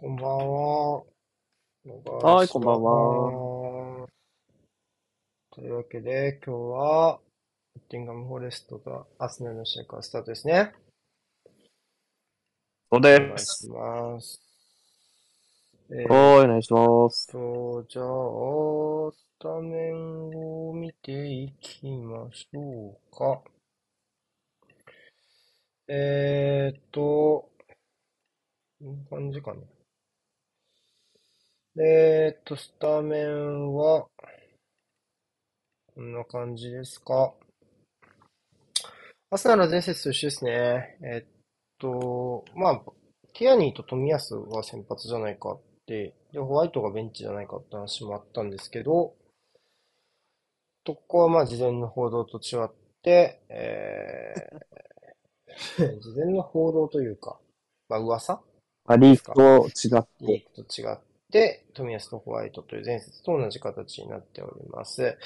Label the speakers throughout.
Speaker 1: こんばんは。
Speaker 2: はいこんばんは。
Speaker 1: は。というわけで、今日は、ノッティンガム・フォレストとアスナルの試合からスタートですね。
Speaker 2: そう
Speaker 1: お願い
Speaker 2: です。
Speaker 1: します。えー
Speaker 2: お願いします。
Speaker 1: と、じゃあ、スタメンを見ていきましょうか。えーっと、こんな感じかな。えーっと、スタメンは、こんな感じですか。アスナルは前節と一緒ですね。えっと、まあ、ティアニーと冨安は先発じゃないかって、で、ホワイトがベンチじゃないかって話もあったんですけど、とここはまあ事前の報道と違って、えー、事前の報道というか、まあ噂？
Speaker 2: あ、リークと違って。
Speaker 1: リークと違って、富安とホワイトという前節と同じ形になっております。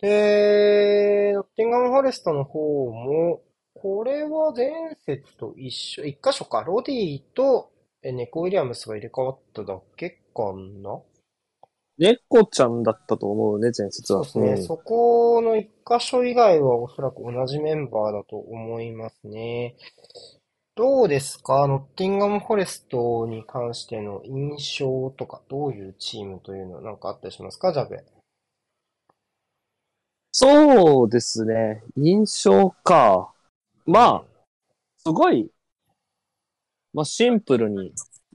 Speaker 1: で、ノッティンガム・フォレストの方も、これは前節と一緒、一箇所か、ロディとえネコ・ウィリアムスが入れ替わっただけかな？
Speaker 2: 猫ちゃんだったと思うね、前節は。
Speaker 1: そうですね。そこの一箇所以外はおそらく同じメンバーだと思いますね。どうですか？ノッティンガム・フォレストに関しての印象とか、どういうチームというのは何かあったりしますか？ジャベ。
Speaker 2: そうですね。印象か。まあ、すごい、まあ、シンプルに、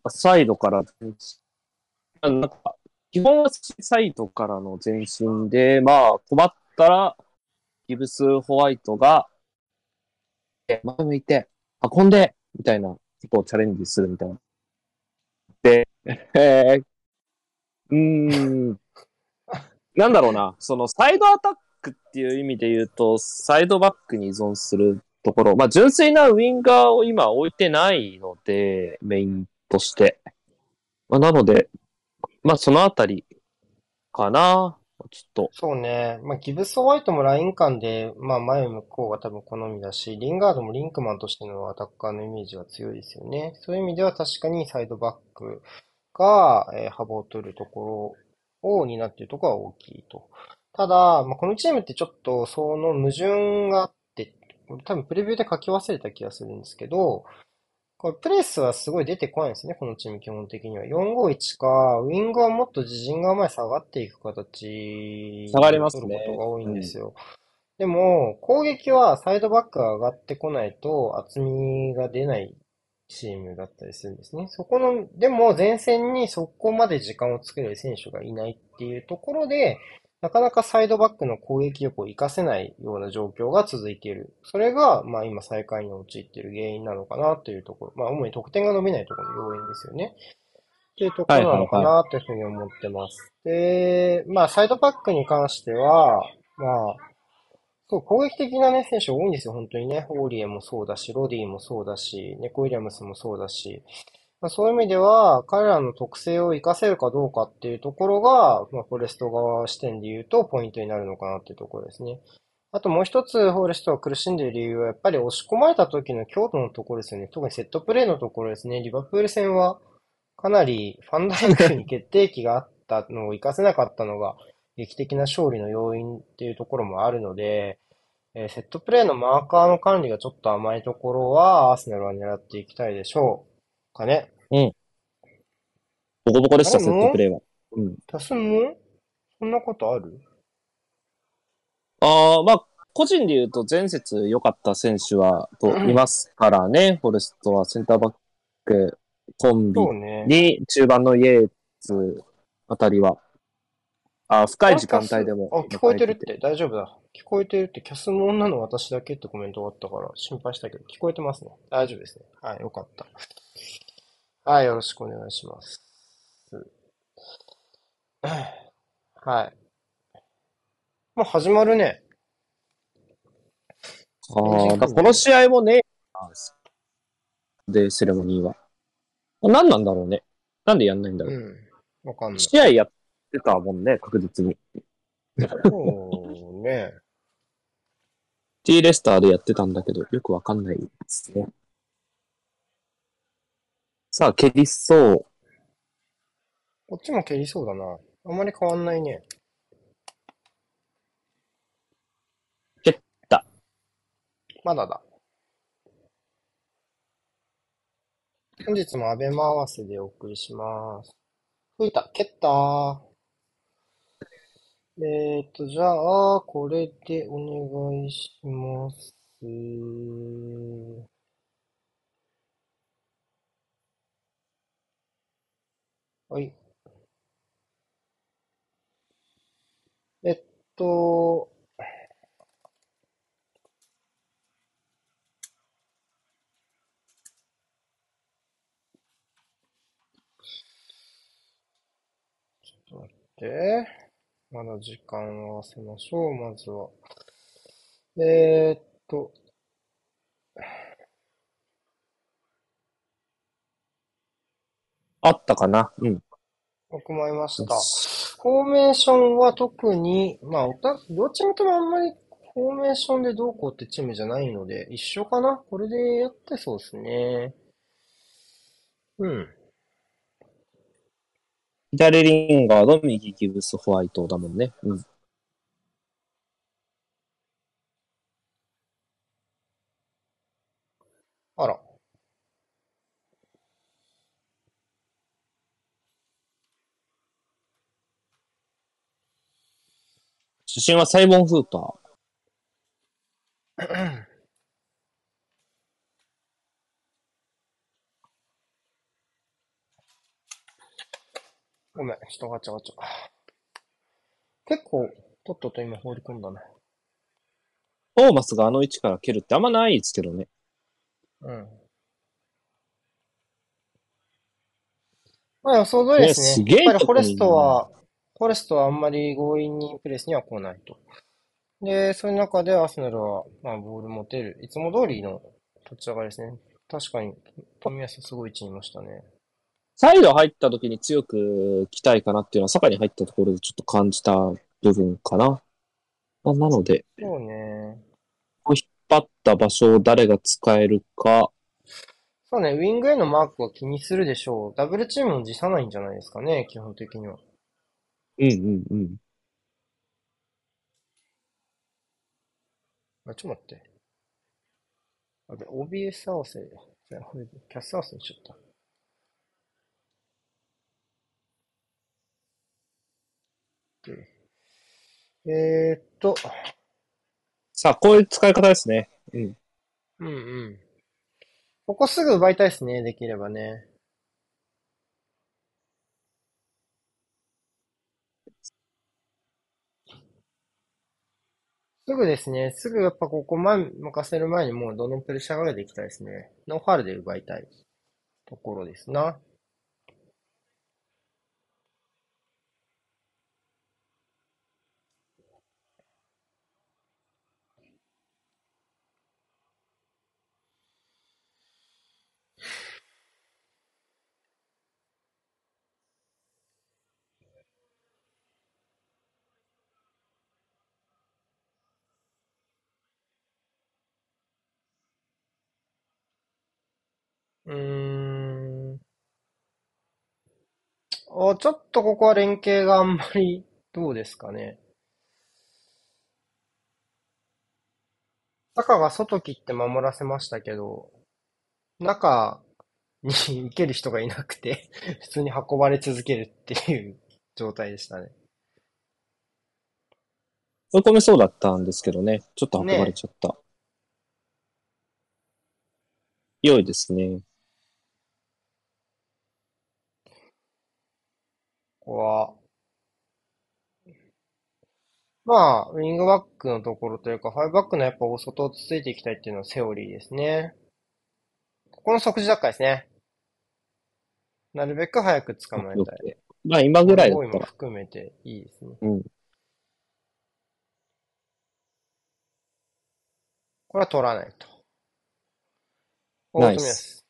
Speaker 2: サイドから、なんか、基本はサイドからの前進で、まあ、困ったら、ギブス・ホワイトが、え前向いて、運んで、みたいなことをチャレンジするみたいな。で、えー、うーん、なんだろうな、そのサイドアタックっていう意味で言うと、サイドバックに依存するところ、まあ純粋なウィンガーを今置いてないので、メインとして。まあ、なので、まあそのあたりかな、ちょっと。
Speaker 1: そうね。まあ、ギブス・ホワイトもライン間で、まあ、前向こうが多分好みだし、リンガードもリンクマンとしてのアタッカーのイメージが強いですよね。そういう意味では確かにサイドバックが、えー幅を取るところを担っているところは大きいと。ただ、まあ、このチームってちょっとその矛盾があって、多分プレビューで書き忘れた気がするんですけど、これプレスはすごい出てこないんですね、このチーム基本的には。451か、ウィングはもっと自陣が前下がっていく形
Speaker 2: 下がりますね
Speaker 1: 取ることが多いんですよ。でも、攻撃はサイドバックが上がってこないと厚みが出ないチームだったりするんですね。そこの、でも前線にそこまで時間を作れる選手がいないっていうところで、なかなかサイドバックの攻撃力を活かせないような状況が続いている。それが、まあ今最下位に陥っている原因なのかなというところ。まあ主に得点が伸びないところの要因ですよね。っていうところなのかなというふうに思ってます。で、まあサイドバックに関しては、まあ、そう、攻撃的なね、選手多いんですよ、本当にね。オーリエもそうだし、ロディもそうだし、ネコ・ウィリアムスもそうだし、まあ、そういう意味では、彼らの特性を活かせるかどうかっていうところが、まあ、フォレスト側視点で言うと、ポイントになるのかなっていうところですね。あともう一つ、フォレストが苦しんでいる理由は、やっぱり押し込まれた時の強度のところですよね。特にセットプレーのところですね。リバプール戦は、かなりファンダイクに決定機があったのを活かせなかったのが、劇的な勝利の要因っていうところもあるので、えーセットプレーのマーカーの管理がちょっと甘いところは、アーセナルは狙っていきたいでしょうかね。
Speaker 2: ボコボコでした、セットプレーは。うん。
Speaker 1: 足すのそんなことある？
Speaker 2: ああ、まあ、個人で言うと前節良かった選手は、と、いますからね。フォレストはセンターバック、コンビ。に、中盤のイエーツあたりは、あ深い時間帯でも。
Speaker 1: あ、聞こえてるって。大丈夫だ。聞こえてるって。キャスも女の私だけってコメントがあったから心配したけど、聞こえてますね。大丈夫ですね。はい、よかった。はい、よろしくお願いします。はい。もう始まるね。
Speaker 2: ああ、この試合もね、で、セレモニーは。何なんだろうね。なんでやんないんだろう。
Speaker 1: うん。わかんない。
Speaker 2: 試合やってたもんね、確実に。
Speaker 1: そうね。
Speaker 2: T レスターでやってたんだけど、よくわかんないですね。さあ、蹴りそう。
Speaker 1: こっちも蹴りそうだな。あんまり変わんないね。
Speaker 2: 蹴った。
Speaker 1: まだだ。本日もアベマ合わせでお送りします。吹いた。蹴ったー。えーと、じゃあ、これでお願いします。はい。えっと、ちょっと待って。まだ時間を合わせましょう、まずは。えーっと、
Speaker 2: あったかな？うん。
Speaker 1: 僕もいました。フォーメーションは特に、まあ、おた、両チームともあんまりフォーメーションでどうこうってチームじゃないので、一緒かな？これでやってそうですね。うん。
Speaker 2: 左リンガード、右ギブス、ホワイトだもんね。うん。
Speaker 1: あら。
Speaker 2: 主審はサイボン・フーパー。
Speaker 1: ごめん、人ガチャガチャ。結構、とっとと今放り込んだな。
Speaker 2: トーマスがあの位置から蹴るってあんまないですけどね。
Speaker 1: うん。まあ予想通りですね。
Speaker 2: ねすげえ
Speaker 1: やっぱりフォレストは、フォレストはあんまり強引にプレスには来ないと。で、そういう中でアーセナルは、まあボール持てる。いつも通りの立ち上がりですね。確かに、富安すごい位置にいましたね。
Speaker 2: サイド入った時に強く来たいかなっていうのは、坂に入ったところでちょっと感じた部分かな。まあなので、
Speaker 1: そうね。
Speaker 2: 引っ張った場所を誰が使えるか。
Speaker 1: そうね、ウィングへのマークは気にするでしょう。ダブルチームも辞さないんじゃないですかね、基本的には。
Speaker 2: うんうんうん。
Speaker 1: あ、ちょっと待って。あれ、OBS 合わせ。じゃあ、これ、キャス合わせにしちゃった。でえーっと、
Speaker 2: さあ、こういう使い方ですね。うん。
Speaker 1: うんうん。ここすぐ奪いたいですね、できればね。すぐですね、すぐやっぱここ前、任せる前にもうどのプレッシャーができたいですね。ノーファールで奪いたいところですな。お、ちょっとここは連携があんまり、どうですかね。サカが外切って守らせましたけど、中に行ける人がいなくて、普通に運ばれ続けるっていう状態でしたね。
Speaker 2: 追い込めそうだったんですけどね。ちょっと運ばれちゃった。良いですね。
Speaker 1: ここは、まあ、ウィングバックのところというか、ファイブバックのやっぱ大外をつついていきたいっていうのはセオリーですね。ここの即時奪回ですね。なるべく早く捕まえたい。
Speaker 2: まあ今ぐらいだったら。
Speaker 1: 含めていいですね。
Speaker 2: うん。
Speaker 1: これは取らないと。
Speaker 2: ナイス
Speaker 1: 富安。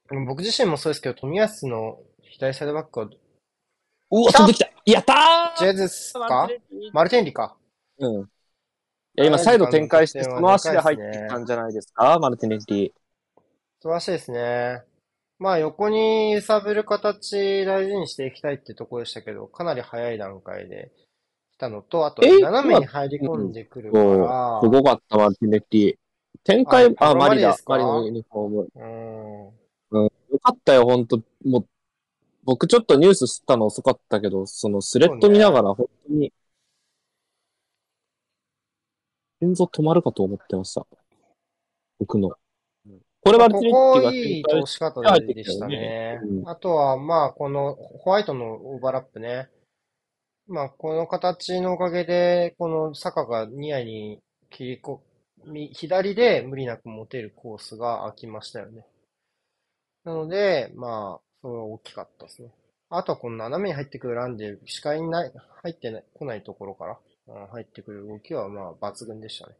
Speaker 1: でも僕自身もそうですけど、富安の左サイドバックは、
Speaker 2: うわ、飛んできたやった
Speaker 1: ジェズス
Speaker 2: ー
Speaker 1: か？マルテンリか。
Speaker 2: うん。いや、今、サイド展開して、その足で入ってきたんじゃないですか？マルティネッリ。
Speaker 1: 素晴らしいですね。まあ横に揺さぶる形大事にしていきたいってところでしたけど、かなり早い段階で来たのと、あと
Speaker 2: え？
Speaker 1: 斜めに入り込んでくるか
Speaker 2: そう、
Speaker 1: ら、
Speaker 2: すごかった、マルティネッリ。展開、あ、
Speaker 1: あ
Speaker 2: マリだ
Speaker 1: マリです。か？
Speaker 2: マリのユニフォーム。
Speaker 1: うん。
Speaker 2: よかったよ、ほんと。もう、僕ちょっとニュース知ったの遅かったけど、そのスレッド見ながら、本当に、心臓止まるかと思ってました。僕の。これは
Speaker 1: ここいい通し方でしたね
Speaker 2: う。ん
Speaker 1: あとは、まあ、このホワイトのオーバーラップね。まあ、この形のおかげで、この坂がニアに切りこ、み左で無理なく持てるコースが空きましたよね。なので、まあ、それは大きかったですね。あとはこの斜めに入ってくるランで、視界にない、入ってない、来ないところから、うん入ってくる動きは、まあ、抜群でしたね。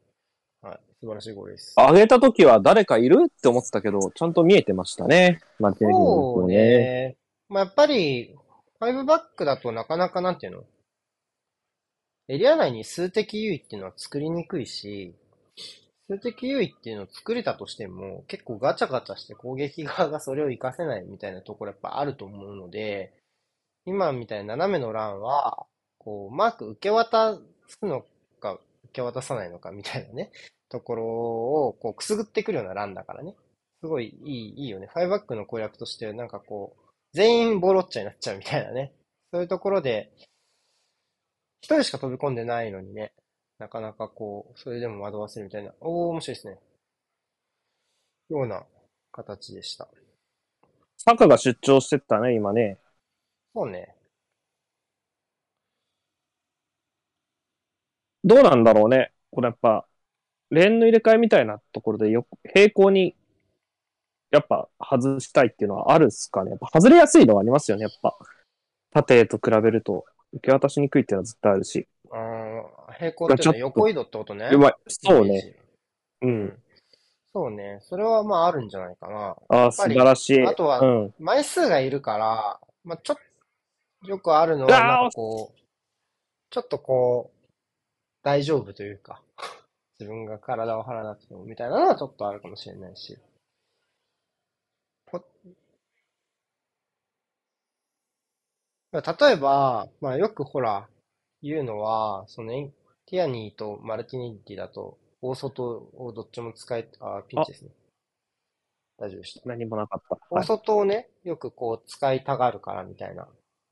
Speaker 1: はい。素晴らしいゴールです。
Speaker 2: 上げた時は誰かいるって思ってたけど、ちゃんと見えてましたね。マルテリの
Speaker 1: そうね。まあ、やっぱり、5バックだとなかなかなんていうの？エリア内に数的優位っていうのは作りにくいし、数的優位っていうのを作れたとしても、結構ガチャガチャして攻撃側がそれを活かせないみたいなところやっぱあると思うので、今みたいな斜めの欄は、こう、マーク受け渡すのか、受け渡さないのかみたいなね、ところを、こう、くすぐってくるような欄だからね。すごいいい、いいよね。ファイバックの攻略として、なんかこう、全員ボロッチャになっちゃうみたいなね。そういうところで、一人しか飛び込んでないのにね、なかなかこう、それでも惑わせるみたいな、おー、面白いですね。ような形でした。
Speaker 2: サカが出張してったね、今ね。
Speaker 1: そうね。
Speaker 2: どうなんだろうね。これやっぱ、レーンの入れ替えみたいなところでよ、平行に、やっぱ外したいっていうのはあるっすかね。やっぱ外れやすいのはありますよね、やっぱ。縦と比べると、受け渡しにくいっていうのは絶対あるし。
Speaker 1: あー平行っていうのは横移動ってことね。
Speaker 2: うまい。そうね。うん。
Speaker 1: そうね。それはまああるんじゃないかな。
Speaker 2: ああ、素晴らしい。
Speaker 1: あとは
Speaker 2: うん。
Speaker 1: 枚数がいるから、まあちょっと、よくあるのは、なんかこう、ちょっとこう、大丈夫というか、自分が体を張らなくてもみたいなのはちょっとあるかもしれないし。こ例えば、まあよくほら、言うのは、そのエン、ティアニーとマルティネッリだと、大外をどっちも使え、あ、ピンチですね。大丈夫でした。
Speaker 2: 何もなかった。
Speaker 1: 大外をね、よくこう使いたがるからみたいな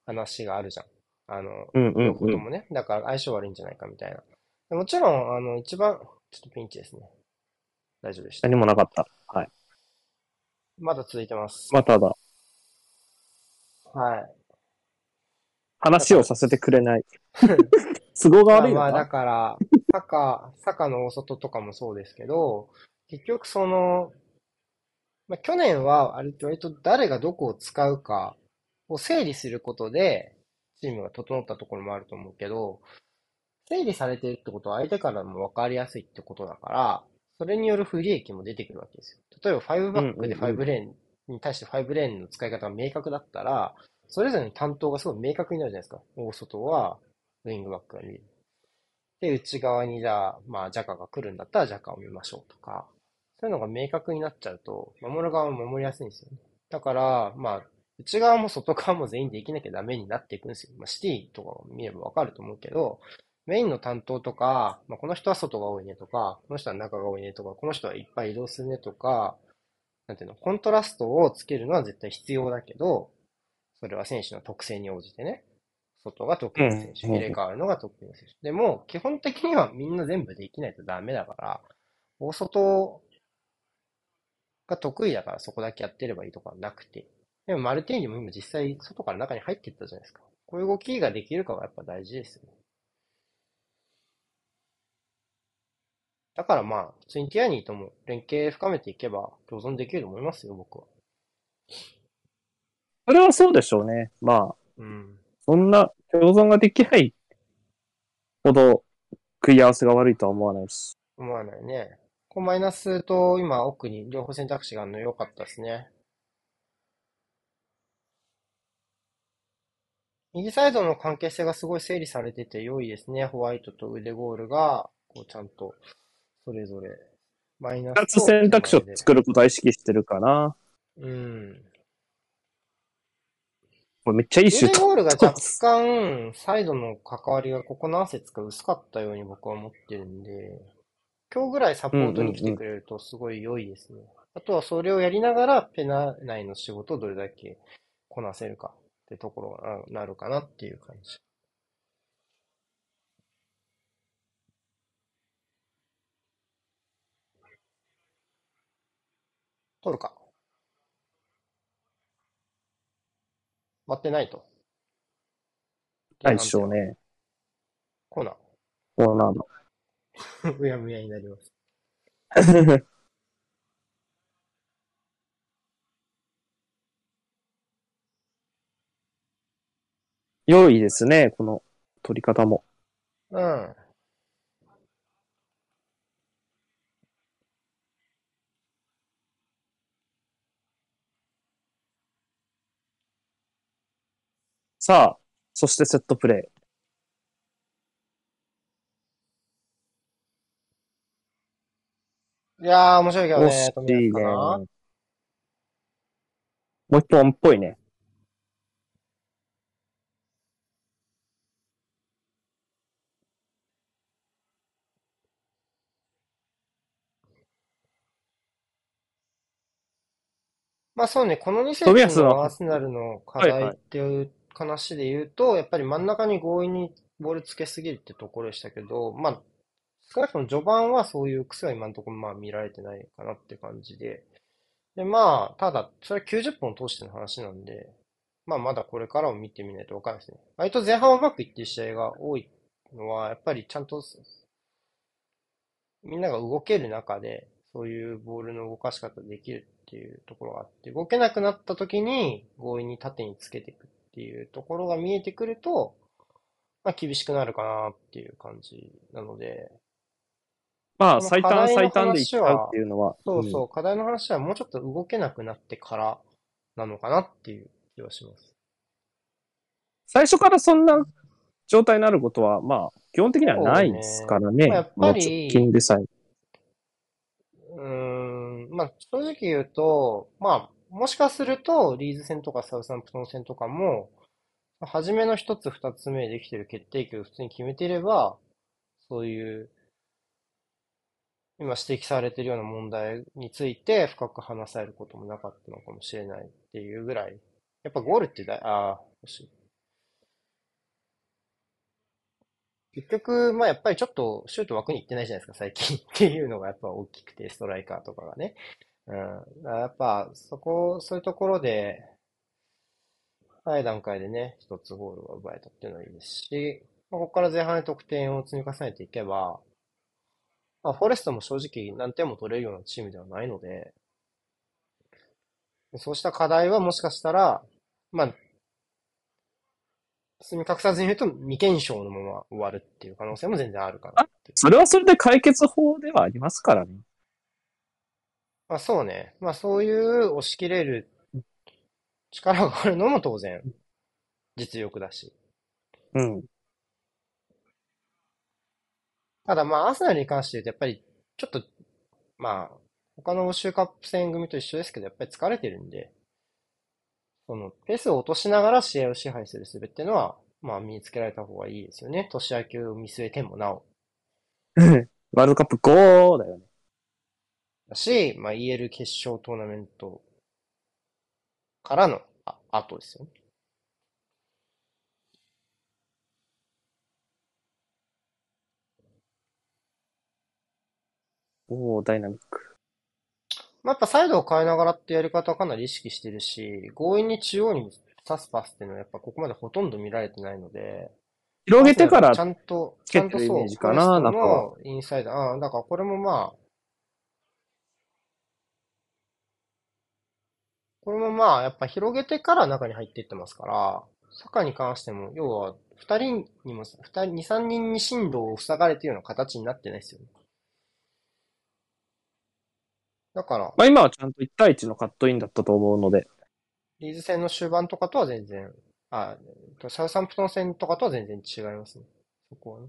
Speaker 1: 話があるじゃん。あの、
Speaker 2: うんうんうん。
Speaker 1: 両方ともね。だから相性悪いんじゃないかみたいな。でもちろん、あの、一番、ちょっとピンチですね。大丈夫でした。
Speaker 2: 何もなかった。はい。
Speaker 1: まだ続いてます。
Speaker 2: まあ、ただ、
Speaker 1: はい。
Speaker 2: 話をさせてくれない。都合が悪いの
Speaker 1: まあまあ、だ
Speaker 2: か
Speaker 1: から、坂、坂の大外とかもそうですけど、結局その、まあ、去年は割と割と誰がどこを使うかを整理することで、チームが整ったところもあると思うけど、整理されてるってことは相手からも分かりやすいってことだから、それによる不利益も出てくるわけですよ。例えば5バックで
Speaker 2: うんうんうん
Speaker 1: 5レーンに対して5レーンの使い方が明確だったら、それぞれの担当がすごい明確になるじゃないですか。大外はウィングバックが見る。で、内側にじゃあ、まあ、ジャカが来るんだったらジャカを見ましょうとか、そういうのが明確になっちゃうと、守る側も守りやすいんですよね。だから、まあ、内側も外側も全員できなきゃダメになっていくんですよ。まあ、シティとかを見ればわかると思うけど、メインの担当とか、まあ、この人は外が多いねとか、この人は中が多いねとか、この人はいっぱい移動するねとか、なんていうの、コントラストをつけるのは絶対必要だけど、それは選手の特性に応じてね、外が得意な選手、
Speaker 2: うん
Speaker 1: 入れ替わるのが得意な選手。でも、基本的にはみんな全部できないとダメだから、大外が得意だからそこだけやってればいいとかはなくて。でもマルティーニも今実際外から中に入っていったじゃないですか。こういう動きができるかがやっぱ大事ですよね。だからまあ、普通にティアニーとも連携深めていけば共存できると思いますよ、僕は。
Speaker 2: それはそうでしょうね。まあ、
Speaker 1: うん。
Speaker 2: そんな共存ができないほど食い合わせが悪いとは思わないし。
Speaker 1: 思わないね。こうマイナスと今奥に両方選択肢があるの良かったですね。右サイドの関係性がすごい整理されてて良いですね。ホワイトと腕ゴールが、こうちゃんと、それぞれ、マイナス
Speaker 2: 二つ選択肢を作ることは意識してるかな。
Speaker 1: うん。
Speaker 2: これめっちゃいいシュート。
Speaker 1: ゴールが若干、サイドの関わりがここ何節か薄かったように僕は思ってるんで、今日ぐらいサポートに来てくれるとすごい良いですね。あとはそれをやりながら、ペナ内の仕事をどれだけこなせるかってところがなるかなっていう感じ。取るか。割ってないと。
Speaker 2: ないでしょうね。
Speaker 1: コーナ
Speaker 2: そ うなの。
Speaker 1: ー。むやむやになります。
Speaker 2: 良いですね、この取り方も。
Speaker 1: うん。
Speaker 2: さあ、そしてセットプレ
Speaker 1: いやー、面白いけ
Speaker 2: ー。
Speaker 1: どね
Speaker 2: 惜し、
Speaker 1: 富
Speaker 2: いね。もう一本っぽいね。
Speaker 1: まあそうね、この2
Speaker 2: 冨安は
Speaker 1: 節のアーセナルの課題っていう話で言うと、やっぱり真ん中に強引にボールつけすぎるってところでしたけど、まあ、少なくとも序盤はそういう癖は今のところまあ見られてないかなって感じで。で、まあ、ただ、それは90分通しての話なんで、まあまだこれからを見てみないとわかんないですね。割と前半うまくいってる試合が多いのは、やっぱりちゃんとみんなが動ける中で、そういうボールの動かし方できるっていうところがあって、動けなくなった時に強引に縦につけていくていうところが見えてくると、まあ厳しくなるかなっていう感じなので、
Speaker 2: まあ、最短最短でいっちゃうっていうのは。
Speaker 1: そうそう、課題の話はもうちょっと動けなくなってからなのかなっていう気はします。
Speaker 2: 最初からそんな状態になることは、まあ、基本的にはないですからね。
Speaker 1: まあやっぱり
Speaker 2: 直近でさえ。
Speaker 1: うーん、まあ正直言うと、まあもしかするとリーズ戦とかサウサンプトン戦とかも、初めの一つ二つ目できてる決定機を普通に決めていれば、そういう、今指摘されているような問題について深く話されることもなかったのかもしれないっていうぐらい、やっぱゴールってだ、ああ、欲しい。結局、まあやっぱりちょっとシュート枠に行ってないじゃないですか、最近っていうのがやっぱ大きくて、ストライカーとかがね。うん。やっぱ、そこ、そういうところで、早い段階でね、一つゴールが奪えたっていうのはいいですし、まあ、ここから前半で得点を積み重ねていけば、まあ、フォレストも正直何点も取れるようなチームではないので、そうした課題はもしかしたら、まあ、包み隠さずに言うと未検証のまま終わるっていう可能性も全然あるかな。
Speaker 2: それはそれで解決法ではありますからね。
Speaker 1: まあそうね。まあそういう押し切れる力があるのも当然実力だし。
Speaker 2: うん。
Speaker 1: ただまあアーセナルに関して言うとやっぱりちょっとまあ他の欧州カップ戦組と一緒ですけどやっぱり疲れてるんで、そのペースを落としながら試合を支配する術っていうのはまあ身につけられた方がいいですよね。年明けを見据えてもなお。
Speaker 2: ワールドカップ5だよね。
Speaker 1: だし、まあ EL 決勝トーナメントからのあ後ですよね。
Speaker 2: おおダイナミック。
Speaker 1: まあ、やっぱサイドを変えながらってやり方はかなり意識してるし、強引に中央に刺すパスっていうのはやっぱここまでほとんど見られてないので、
Speaker 2: 広げてから
Speaker 1: ちゃんと、ちゃんとそう、
Speaker 2: メージかな
Speaker 1: フォレスト
Speaker 2: なんか
Speaker 1: のインサイド、ああ、だからこれもまあ、これもまあ、やっぱ広げてから中に入っていってますから、サカに関しても、要は、二人にも、二人、二、三人に進路を塞がれてるような形になってないですよね。だから、
Speaker 2: まあ今はちゃんと1対1のカットインだったと思うので、
Speaker 1: リーズ戦の終盤とかとは全然、あ、サウサンプトン戦とかとは全然違いますね。そこはね。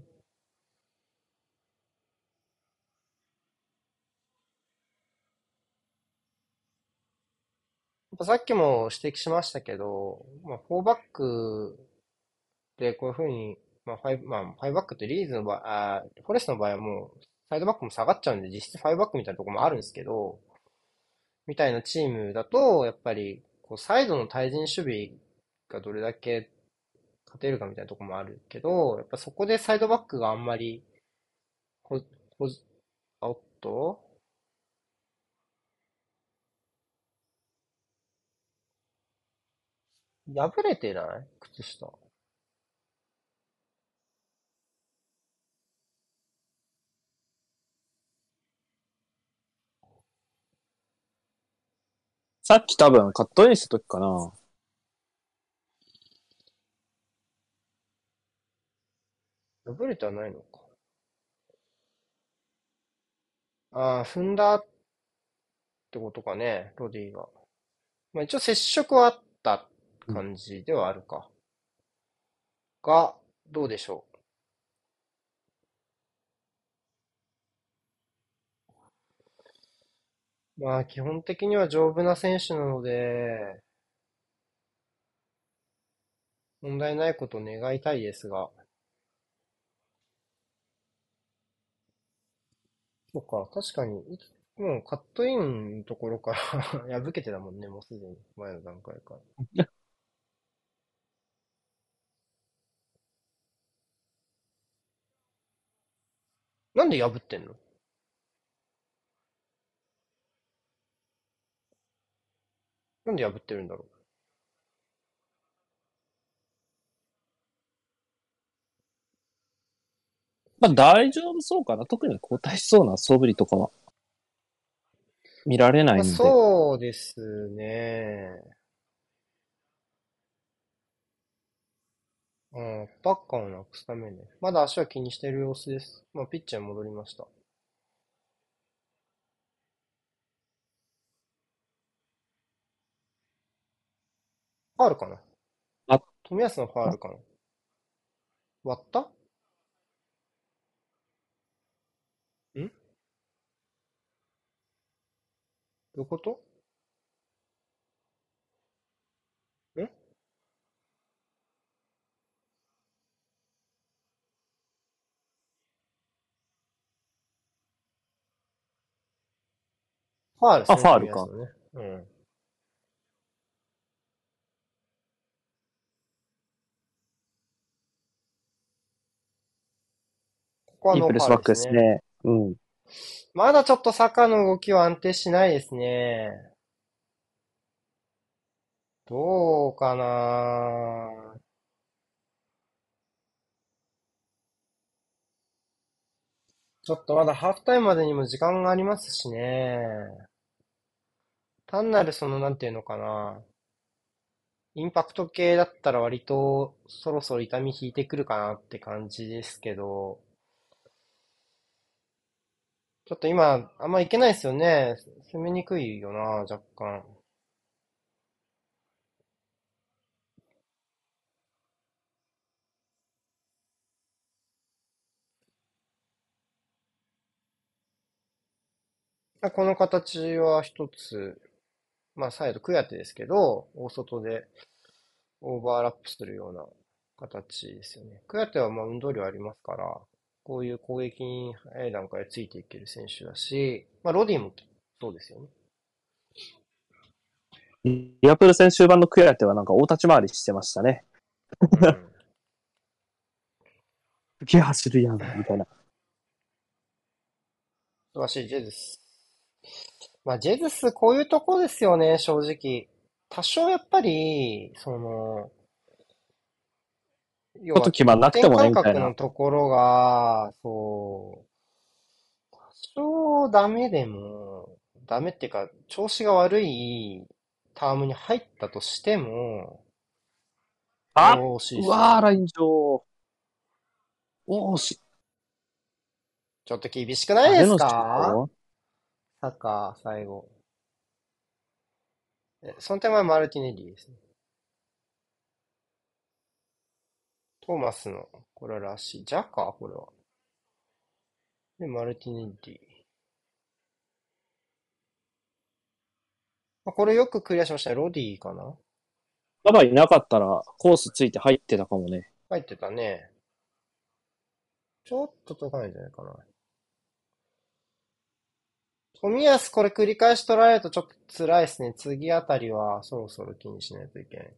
Speaker 1: ぱさっきも指摘しましたけど、まあ、4バックでこういうふうに、まあ、5、まあ、5バックってリーズの場合、あ、フォレストの場合はもう、サイドバックも下がっちゃうんで、実質5バックみたいなところもあるんですけど、みたいなチームだと、やっぱり、こう、サイドの対人守備がどれだけ勝てるかみたいなところもあるけど、やっぱそこでサイドバックがあんまり、ほ、ほ、あおっと？破れてない靴下。
Speaker 2: さっき多分カットインした時かな。
Speaker 1: 破れてはないのか。ああ、踏んだってことかね、ロディが。まあ一応接触はあった感じではあるか。が、どうでしょう？まあ基本的には丈夫な選手なので、問題ないことを願いたいですが。そうか、確かに、もうカットインのところから 破けてたもんね、もうすでに、前の段階から。なんで破ってんの？なんで破ってるんだろ
Speaker 2: まあ大丈夫そうかな？特に交代しそうな素振りとかは見られな
Speaker 1: う。まあ、
Speaker 2: いので。
Speaker 1: そうですね。うん、バッカーをなくすためね。まだ足は気にしている様子です。まあ、ピッチャーに戻りました。ファールかな？
Speaker 2: あ、
Speaker 1: 冨安のファールかな？割った？ん？どういうことんファールです
Speaker 2: あ、
Speaker 1: ね、
Speaker 2: ファールか。
Speaker 1: ね。うん。ここはノーファール
Speaker 2: プレスバック
Speaker 1: ですね。
Speaker 2: ですね。うん。
Speaker 1: まだちょっとサカの動きは安定しないですね。どうかなちょっとまだハーフタイムまでにも時間がありますしね。単なるその、なんていうのかな。インパクト系だったら割とそろそろ痛み引いてくるかなって感じですけど、ちょっと今、あんまいけないですよね。攻めにくいよな、若干。この形は一つ、まあサイドクヤテですけど、大外でオーバーラップするような形ですよね。クヤテはまあ運動量ありますから、こういう攻撃に早い段階でついていける選手だし、まあロディもそうですよね。
Speaker 2: リアプール戦終盤のクヤテはなんか大立ち回りしてましたね。
Speaker 1: うん。
Speaker 2: すげえ走るやん、みたいな。
Speaker 1: 素晴らしい、ジェズス。まあ、ジェズス、こういうとこですよね、正直。多少やっぱり、その、
Speaker 2: ちょっと決まんなくてもね、
Speaker 1: 感覚
Speaker 2: みたいな。
Speaker 1: のところが、そう、多少ダメでも、ダメっていうか、調子が悪いタームに入ったとしても、
Speaker 2: あ。うわー、ライン上。おーし。
Speaker 1: ちょっと厳しくないですか？
Speaker 2: ト
Speaker 1: サッカー、最後。え、その手前マルティネリですね。トーマスの、これらしい。ジャカこれは。で、マルティネリ。まあ、これよくクリアしましたね。ロディかな？
Speaker 2: ババいなかったらコースついて入ってたかもね。
Speaker 1: 入ってたね。ちょっと届かないんじゃないかな。富安これ繰り返し取られるとちょっと辛いですね。次あたりはそろそろ気にしないといけない。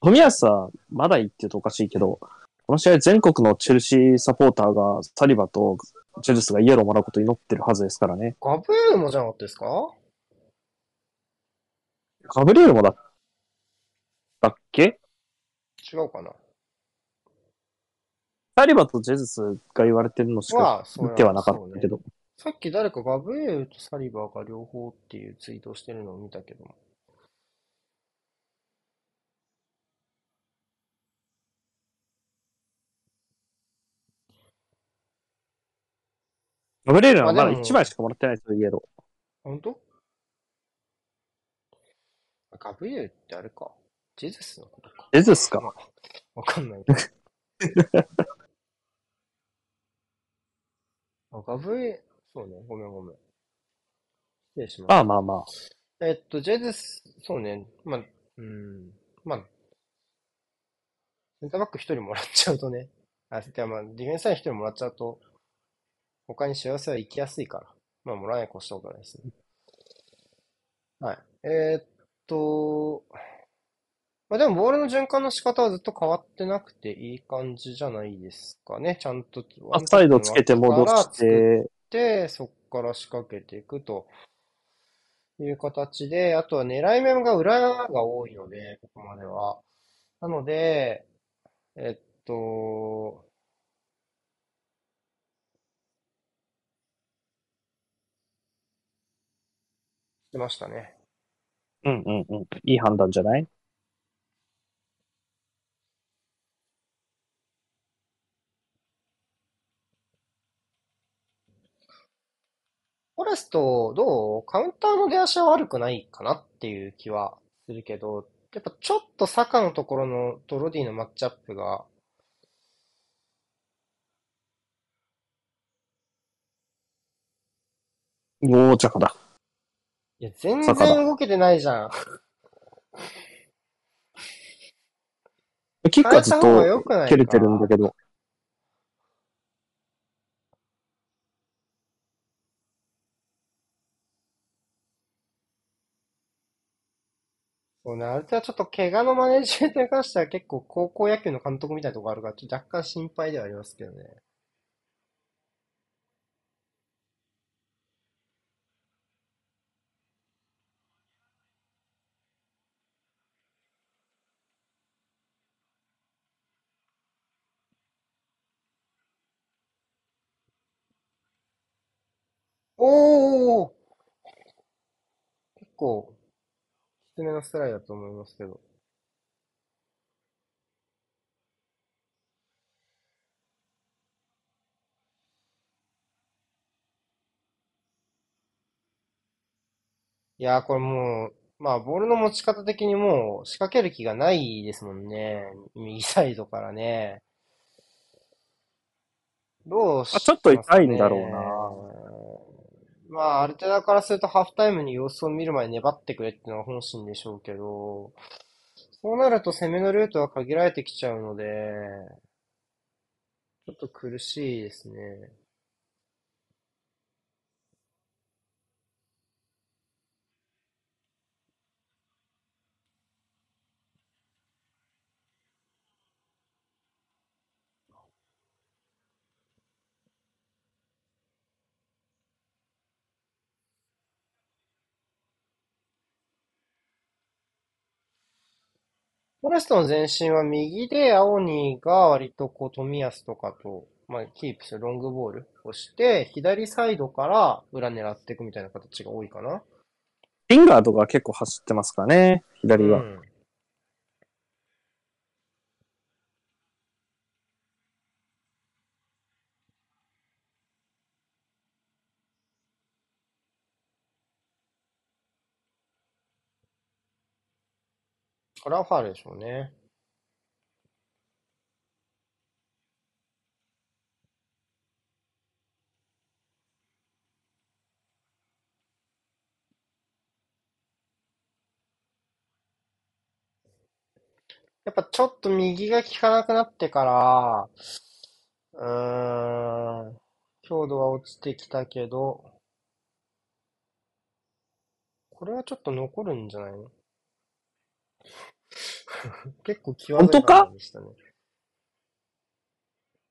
Speaker 2: 富安はまだいいって言うとおかしいけど、この試合全国のチェルシーサポーターがサリバとジェズスがイエローをもらうことを祈ってるはずですからね。
Speaker 1: ガブエルもじゃなかったですか？
Speaker 2: ガブリエルもだったっけ？
Speaker 1: 違うかな
Speaker 2: サリバとジェズスが言われてるのしか見てはなかったけど、ね。
Speaker 1: さっき誰かガブエルとサリバが両方っていうツイートをしてるのを見たけども。
Speaker 2: ガブレールはまだ1枚しかもらってないですよ、イエロー。
Speaker 1: 本当？ガブリエルってあれか。ジェズスのことか。
Speaker 2: ジェズスか？
Speaker 1: わかんないけど。あ、ガブリエル、そうね。ごめんごめん。失礼しました。
Speaker 2: ああ、まあま
Speaker 1: あ。えっと、ジェズス、そうね。まあ、うん。まあ、センターバック一人もらっちゃうとね。あ、でもまあ、ディフェンスライン一人もらっちゃうと、他に幸せは行きやすいから。まあ、もらえない越したことないですね。はい。えー、っと、まあでもボールの循環の仕方はずっと変わってなくていい感じじゃないですかね。ちゃんと。
Speaker 2: アサイドつけて戻して。
Speaker 1: で、そこから仕掛けていくという形で、あとは狙い目が裏が多いので、ここまでは。なので、えっと、してましたね。
Speaker 2: うんうんうん。いい判断じゃない？
Speaker 1: フォレスト、どうカウンターの出足は悪くないかなっていう気はするけど、やっぱちょっと坂のところのドロディのマッチアップが、
Speaker 2: おー、ちゃかだ。
Speaker 1: いや、全然動けてないじゃん。
Speaker 2: キックはずっと蹴れてるんだけど。
Speaker 1: そうね、あれはちょっと怪我のマネジメントに関しては結構高校野球の監督みたいなところあるから、ちょっと若干心配ではありますけどね。おお結構、きめのストライだと思いますけど。いやー、これもう、まあ、ボールの持ち方的にもう仕掛ける気がないですもんね。右サイドからね。どうし、
Speaker 2: ね、ちょっと痛いんだろうな。
Speaker 1: まあ、アルテナからするとハーフタイムに様子を見る前に粘ってくれっていうのは本心でしょうけど、そうなると攻めのルートは限られてきちゃうので、ちょっと苦しいですね。フォレストの前進は右で青ニが割とこう富安とかと、まあ、キープするロングボールをして、左サイドから裏狙っていくみたいな形が多いかな。
Speaker 2: フィンガーとか結構走ってますかね、左は。うん
Speaker 1: それはファルでしょうね。やっぱちょっと右が効かなくなってから、うーん、強度は落ちてきたけど、これはちょっと残るんじゃないの？結構際どい
Speaker 2: 本当か
Speaker 1: でしたね。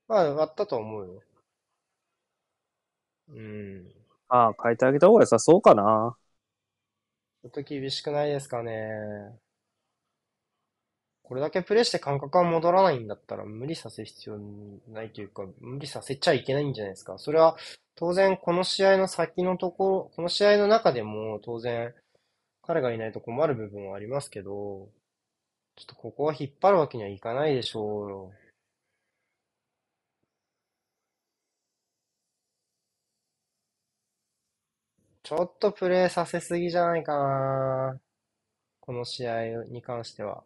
Speaker 1: まあ、上がったと思うよ。うん。
Speaker 2: ああ、変えてあげた方が良さそうかな。
Speaker 1: ちょっと厳しくないですかね。これだけプレイして感覚が戻らないんだったら無理させる必要ないというか、無理させちゃいけないんじゃないですか。それは当然この試合の先のところ、この試合の中でも当然彼がいないと困る部分はありますけど、ちょっとここは引っ張るわけにはいかないでしょうよ。ちょっとプレイさせすぎじゃないかな。この試合に関しては。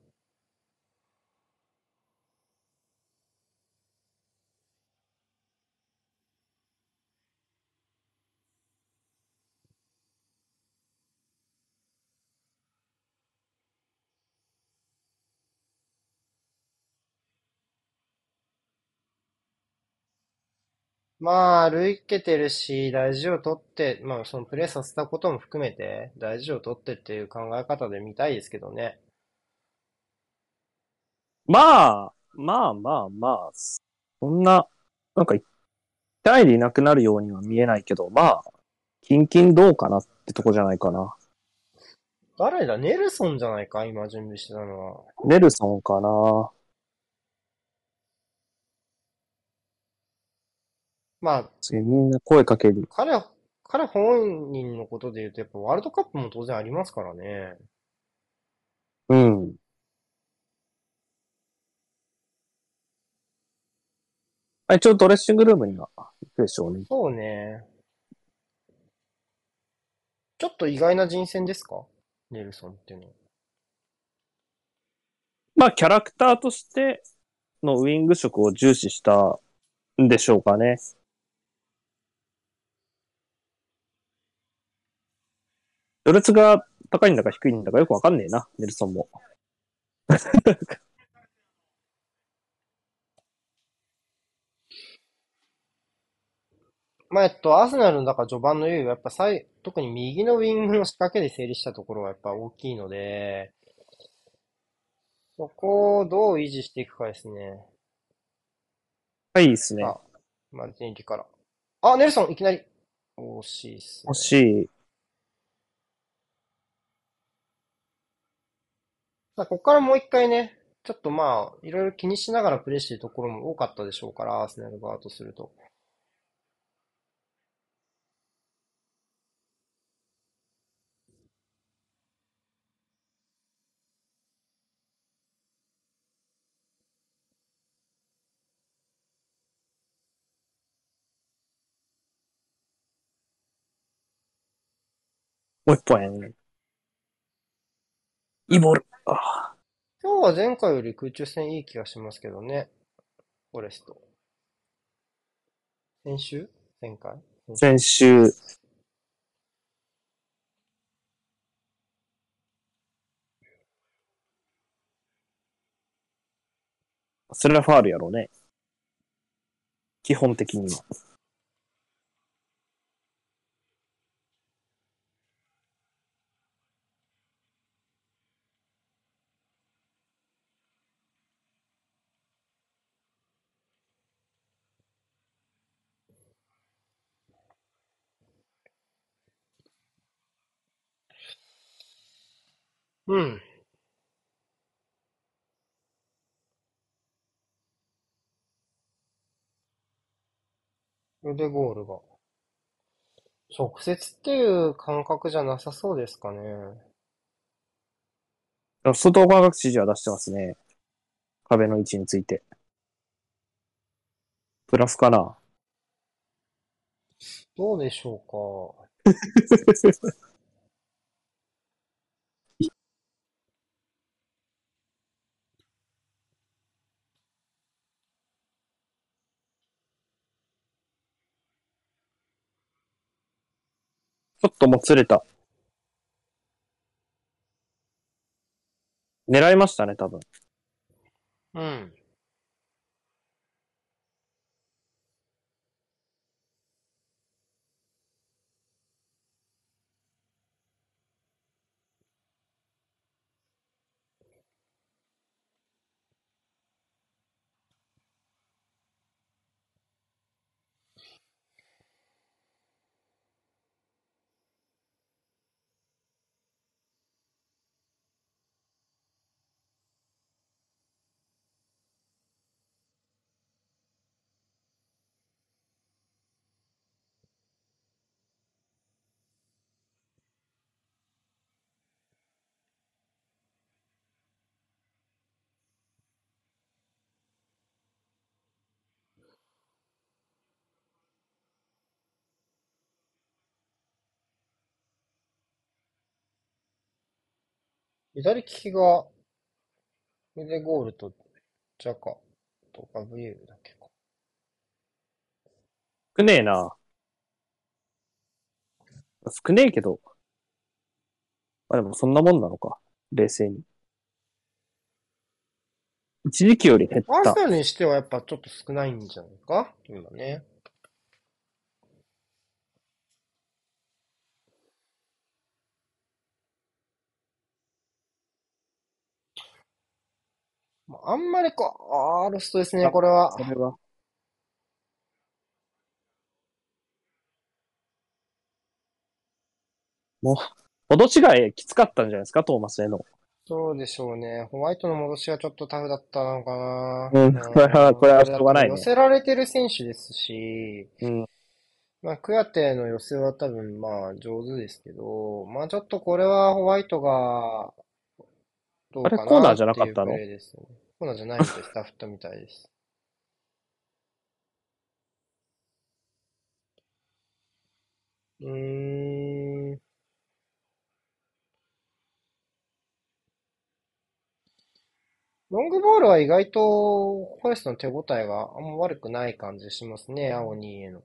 Speaker 1: まあ、歩いけてるし、大事を取って、まあ、そのプレーさせたことも含めて、大事を取ってっていう考え方で見たいですけどね。
Speaker 2: まあ、まあまあまあ、そんな、なんか、一体でいなくなるようには見えないけど、まあ、キンキンどうかなってとこじゃないかな。
Speaker 1: 誰だ？ネルソンじゃないか？今準備してたのは。
Speaker 2: ネルソンかな。
Speaker 1: まあ、
Speaker 2: 次みんな声かける。
Speaker 1: 彼、彼本人のことで言うと、やっぱワールドカップも当然ありますからね。
Speaker 2: うん。あ一応ドレッシングルームには行くでしょうね。
Speaker 1: そうね。ちょっと意外な人選ですか？ネルソンっていうのは。
Speaker 2: まあ、キャラクターとしてのウィング色を重視したんでしょうかね。序列が高いんだか低いんだかよくわかんねえな、ネルソンも。
Speaker 1: まあ、えっと、アーセナルのだから序盤の優位はやっぱ最、特に右のウィングの仕掛けで整理したところがやっぱ大きいので、そこをどう維持していくかですね。
Speaker 2: はい、いいですね。
Speaker 1: あ、マルティネリから。あ、ネルソンいきなり。惜しいっすね
Speaker 2: 欲。しい。
Speaker 1: さあ、あここからもう一回ね、ちょっとまあ、いろいろ気にしながらプレイしているところも多かったでしょうから、アーセナル側とすると。
Speaker 2: もう一本やね。いいボール。あ
Speaker 1: 今日は前回より空中戦いい気がしますけどね。フォレスト。先週？前回？
Speaker 2: 先週。それはファールやろうね。基本的には。
Speaker 1: うん。腕ゴールが。直接っていう感覚じゃなさそうですかね。
Speaker 2: 外側が指示は出してますね。壁の位置について。プラスかな。
Speaker 1: どうでしょうか。
Speaker 2: ちょっともつれた。狙いましたね、多分。
Speaker 1: うん。左利きが、腕ゴールとジャカとガブリエルだっけか。
Speaker 2: 少ねえな。少ねえけど。まあでもそんなもんなのか。冷静に。一時期より減った
Speaker 1: アーセ。ナルにしてはやっぱちょっと少ないんじゃないか？今ね。まああんまりこう、あールストですね、
Speaker 2: あ
Speaker 1: これは。
Speaker 2: それは。もう、戻しがきつかったんじゃないですか、トーマスへの。
Speaker 1: そうでしょうね。ホワイトの戻しがちょっとタフだったのかな。
Speaker 2: うんこれはこれはしょうがないね
Speaker 1: 寄せられてる選手ですし、
Speaker 2: うん。
Speaker 1: まあ、クヤテの寄せは多分まあ上手ですけど、まあちょっとこれはホワイトが、どうかな
Speaker 2: あれコーナーじゃなかったの？
Speaker 1: ねコーナーじゃないです。スタッフトみたいです。うーん。ロングボールは意外とフォレストの手応えがあんま悪くない感じしますね、青にへの。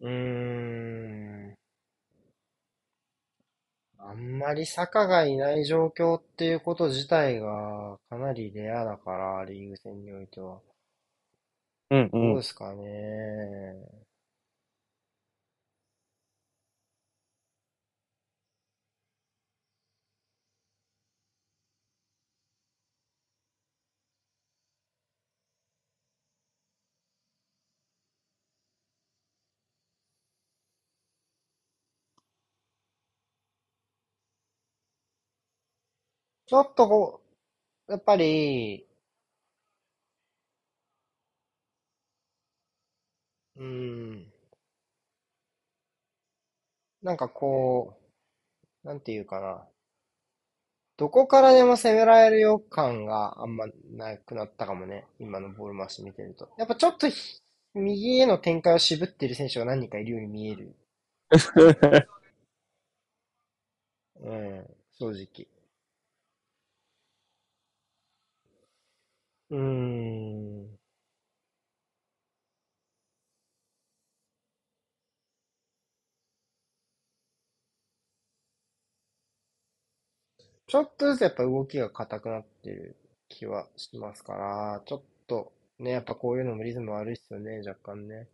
Speaker 1: うーん。あんまり坂がいない状況っていうこと自体がかなりレアだから、リーグ戦においては。
Speaker 2: うんうん。
Speaker 1: どうですかね。ちょっとこう、やっぱり、うーん、なんかこう、なんていうかな。どこからでも攻められるよ感があんまなくなったかもね。今のボール回し見てると。やっぱちょっとひ右への展開を渋ってる選手が何人かいるように見える。うん、正直。うーん。ちょっとずつやっぱ動きが硬くなってる気はしますから、ちょっとね、やっぱこういうのもリズム悪いっすよね、若干ね。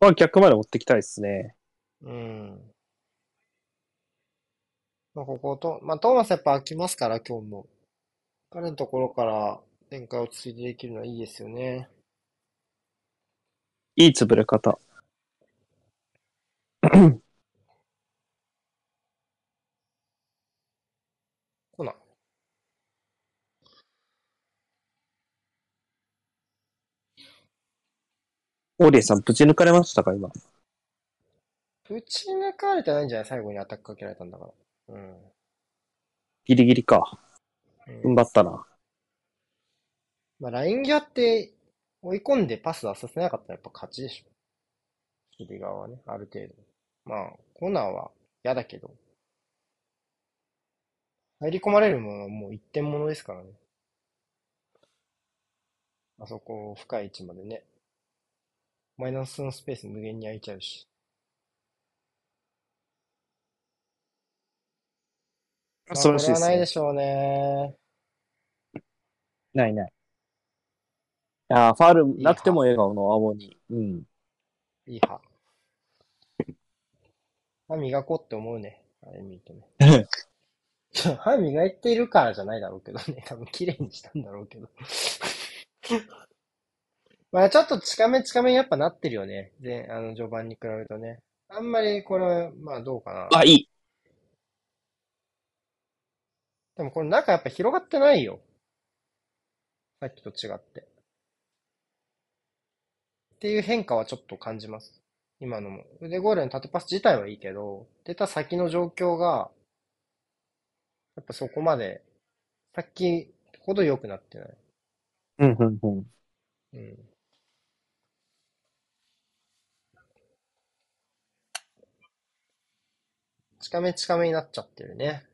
Speaker 2: まあ逆まで持ってきたいですね。
Speaker 1: うん。まあ、ここと、まあ、トーマスやっぱ飽きますから、今日も。彼のところから展開落ち着いてできるのはいいですよね。
Speaker 2: いい潰れ方。
Speaker 1: ほな。
Speaker 2: オーリエさんぶち抜かれましたか、今？
Speaker 1: 打ち抜かれてないんじゃない？最後にアタックかけられたんだから。うん。
Speaker 2: ギリギリか。
Speaker 1: うん
Speaker 2: 踏ん張ったな。
Speaker 1: まあ、ライン際って追い込んでパス出させなかったらやっぱ勝ちでしょ。守備側はね、ある程度。まあ、コーナーは嫌だけど、入り込まれるものはもう一点物ですからね。あそこ深い位置までね。マイナスのスペース無限に空いちゃうし。まあ
Speaker 2: 素晴らしいですね
Speaker 1: これはないで。しょうね。
Speaker 2: ないない。ああ、ファールなくても笑顔の青に。うん。
Speaker 1: いい派。歯磨こうって思うね。あれ見るとね。歯磨いているからじゃないだろうけどね。多分綺麗にしたんだろうけど。まあちょっと近め近めにやっぱなってるよね。で、あの序盤に比べるとね。あんまりこれ、まあどうかな。
Speaker 2: あ、いい。
Speaker 1: でもこれ中やっぱ広がってないよ。さっきと違って。っていう変化はちょっと感じます。今のも。腕ゴールの縦パス自体はいいけど、出た先の状況が、やっぱそこまで、さっきほど良くなってない。
Speaker 2: うん、うん、うん。
Speaker 1: うん。近め近めになっちゃってるね。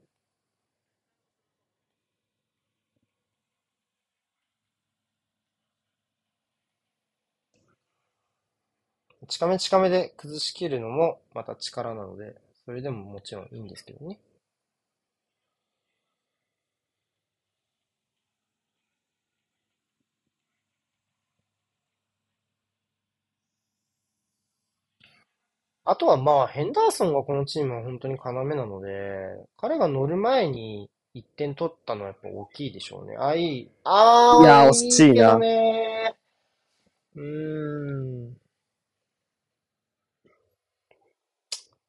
Speaker 1: 近め近めで崩しきるのもまた力なので、それでももちろんいいんですけどね。あとはまあ、ヘンダーソンがこのチームは本当に要なので、彼が乗る前に1点取ったのはやっぱ大きいでしょうね。あ、いい。あー、
Speaker 2: いや惜しいな
Speaker 1: ねうーん。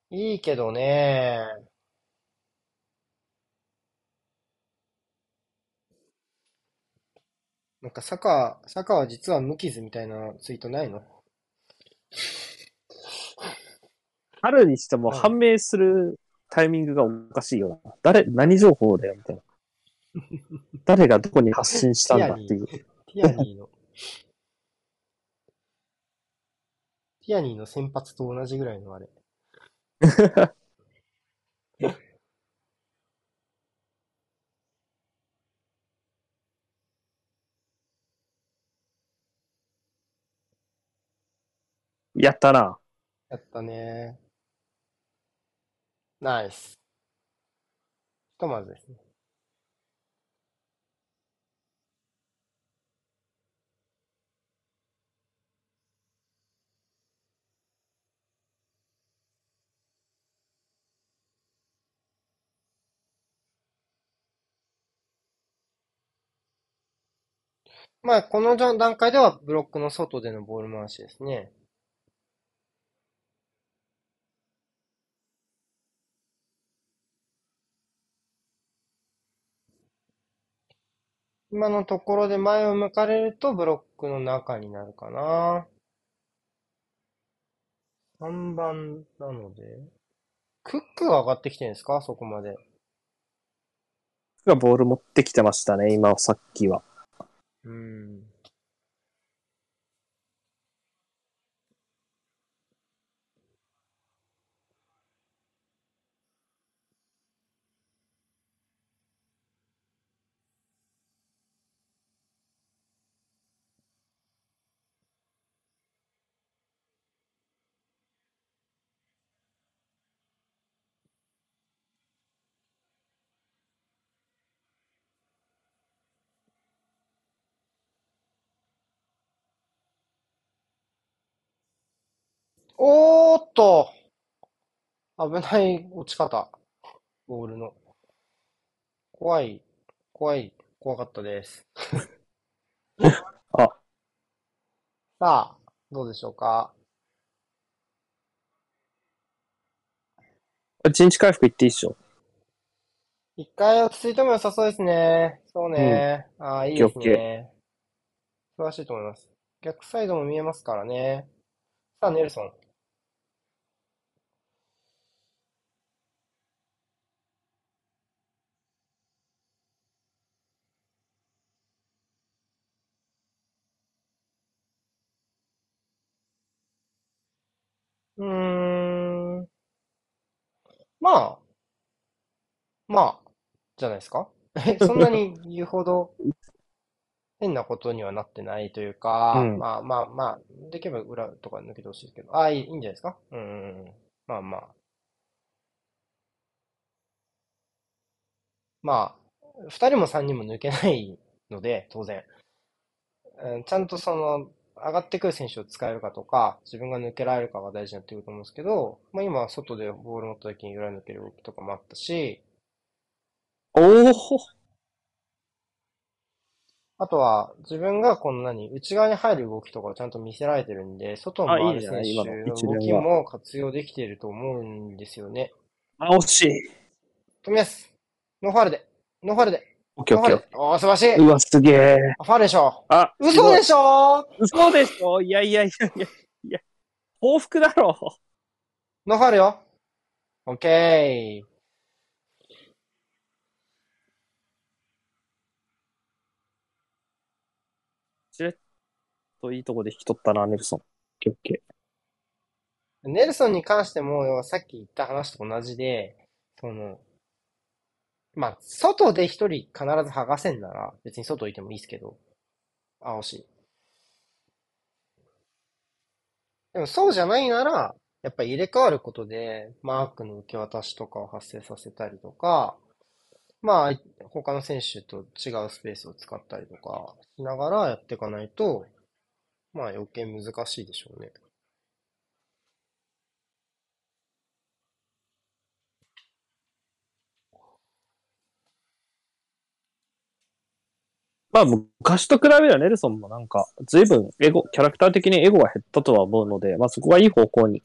Speaker 1: いいけどねなんか、サカ、サカは実は無傷みたいなツイートないの？
Speaker 2: 春にしても判明するタイミングがおかしいよな。誰、何情報だよ、みたいな。誰がどこに発信したんだっていう。
Speaker 1: ティアニーの。ティアニーの先発と同じぐらいのあれ。
Speaker 2: やったな。
Speaker 1: やったね。ナイス。ひとまずですね。まあ、この段階ではブロックの外でのボール回しですね。今のところで前を向かれるとブロックの中になるかな。3番なので。クックが上がってきてるんですか？そこまで。
Speaker 2: がボール持ってきてましたね、今、さっきは。
Speaker 1: うん。おーっと危ない落ち方。ボールの。怖い、怖い、怖かったです。
Speaker 2: あ、
Speaker 1: さあ、どうでしょうか？
Speaker 2: 陣地回復いっていいっしょ。
Speaker 1: 一回落ち着いても良さそうですね。そうね。ああ、いいですね。素晴らしいと思います。逆サイドも見えますからね。さあ、ネルソン。うーん。まあ、まあ、じゃないですか？えそんなに言うほど変なことにはなってないというか、
Speaker 2: うん
Speaker 1: まあまあまあ、できれば裏とか抜けてほしいですけど、ああ、いいいいんじゃないですか？うんうんうん。まあまあ。まあ、二人も三人も抜けないので、当然。うんちゃんとその、上がってくる選手を使えるかとか、自分が抜けられるかが大事になってくると思うんですけど、まあ今は外でボール持った時に裏抜ける動きとかもあったし、
Speaker 2: おお
Speaker 1: あとは自分がこの何、内側に入る動きとかをちゃんと見せられてるんで、外を
Speaker 2: あい
Speaker 1: 回る選手の動きも活用できていると思うんですよね。
Speaker 2: あ、惜しい。
Speaker 1: 富安、ノーファールで、ノーファールで、
Speaker 2: オッケーオッケー。
Speaker 1: おー、素晴らしい。
Speaker 2: うわ、すげえ。
Speaker 1: あファでしょ
Speaker 2: あ、
Speaker 1: 嘘でしょ？
Speaker 2: 嘘でしょ？いやいやいやいやいや。報復だろ。
Speaker 1: ノーファールよ。オッケー。
Speaker 2: しれっといいとこで引き取ったな、ネルソン。オッケーオッケ
Speaker 1: ネルソンに関しても、さっき言った話と同じで、その、まあ、外で一人必ず剥がせんなら、別に外いてもいいですけど、あ、惜しい。でもそうじゃないなら、やっぱり入れ替わることで、マークの受け渡しとかを発生させたりとか、まあ、他の選手と違うスペースを使ったりとかしながらやっていかないと、まあ余計難しいでしょうね。
Speaker 2: まあ、昔と比べればネルソンもなんか、随分エゴ、キャラクター的にエゴが減ったとは思うので、まあそこがいい方向に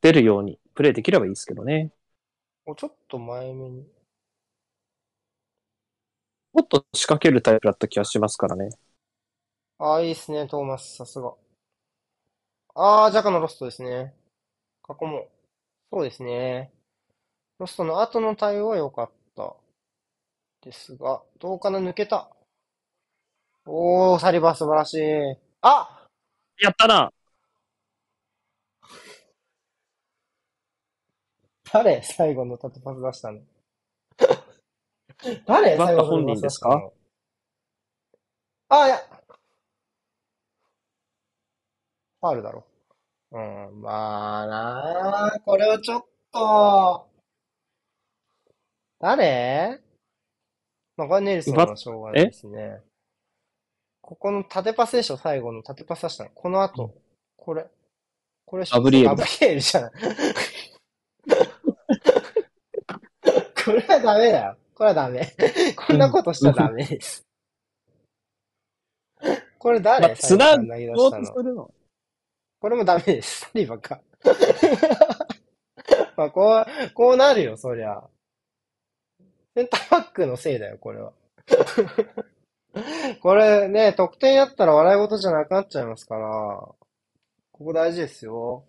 Speaker 2: 出るようにプレイできればいいですけどね。
Speaker 1: もうちょっと前目に。
Speaker 2: もっと仕掛けるタイプだった気がしますからね。
Speaker 1: ああ、いいですね、トーマス、さすが。ああ、ジャカのロストですね。過去も。そうですね。ロストの後の対応は良かった。ですが、どうかな、抜けた。おー、サリバー素晴らしい。あ
Speaker 2: やったな
Speaker 1: 誰最後の縦パス出したの？誰
Speaker 2: バッ本人ですか？
Speaker 1: あ、いや。ファールだろ。うん、まあなあ、これはちょっと。誰？まあ、これネルソンはしょうがないですね。ここの縦パスでしょ、最後の縦パス出したの。この後。これ。これ、
Speaker 2: ガブリエル
Speaker 1: ブリエルじゃない。これはダメだよ。これはダメ。こんなことしたらダメです。これ誰？
Speaker 2: まあ、つなごう
Speaker 1: したの
Speaker 2: とするの。
Speaker 1: これもダメです。サリバか。まあ、こう、こうなるよ、そりゃ。センターバックのせいだよ、これは。これね、得点やったら笑い事じゃなくなっちゃいますから、ここ大事ですよ。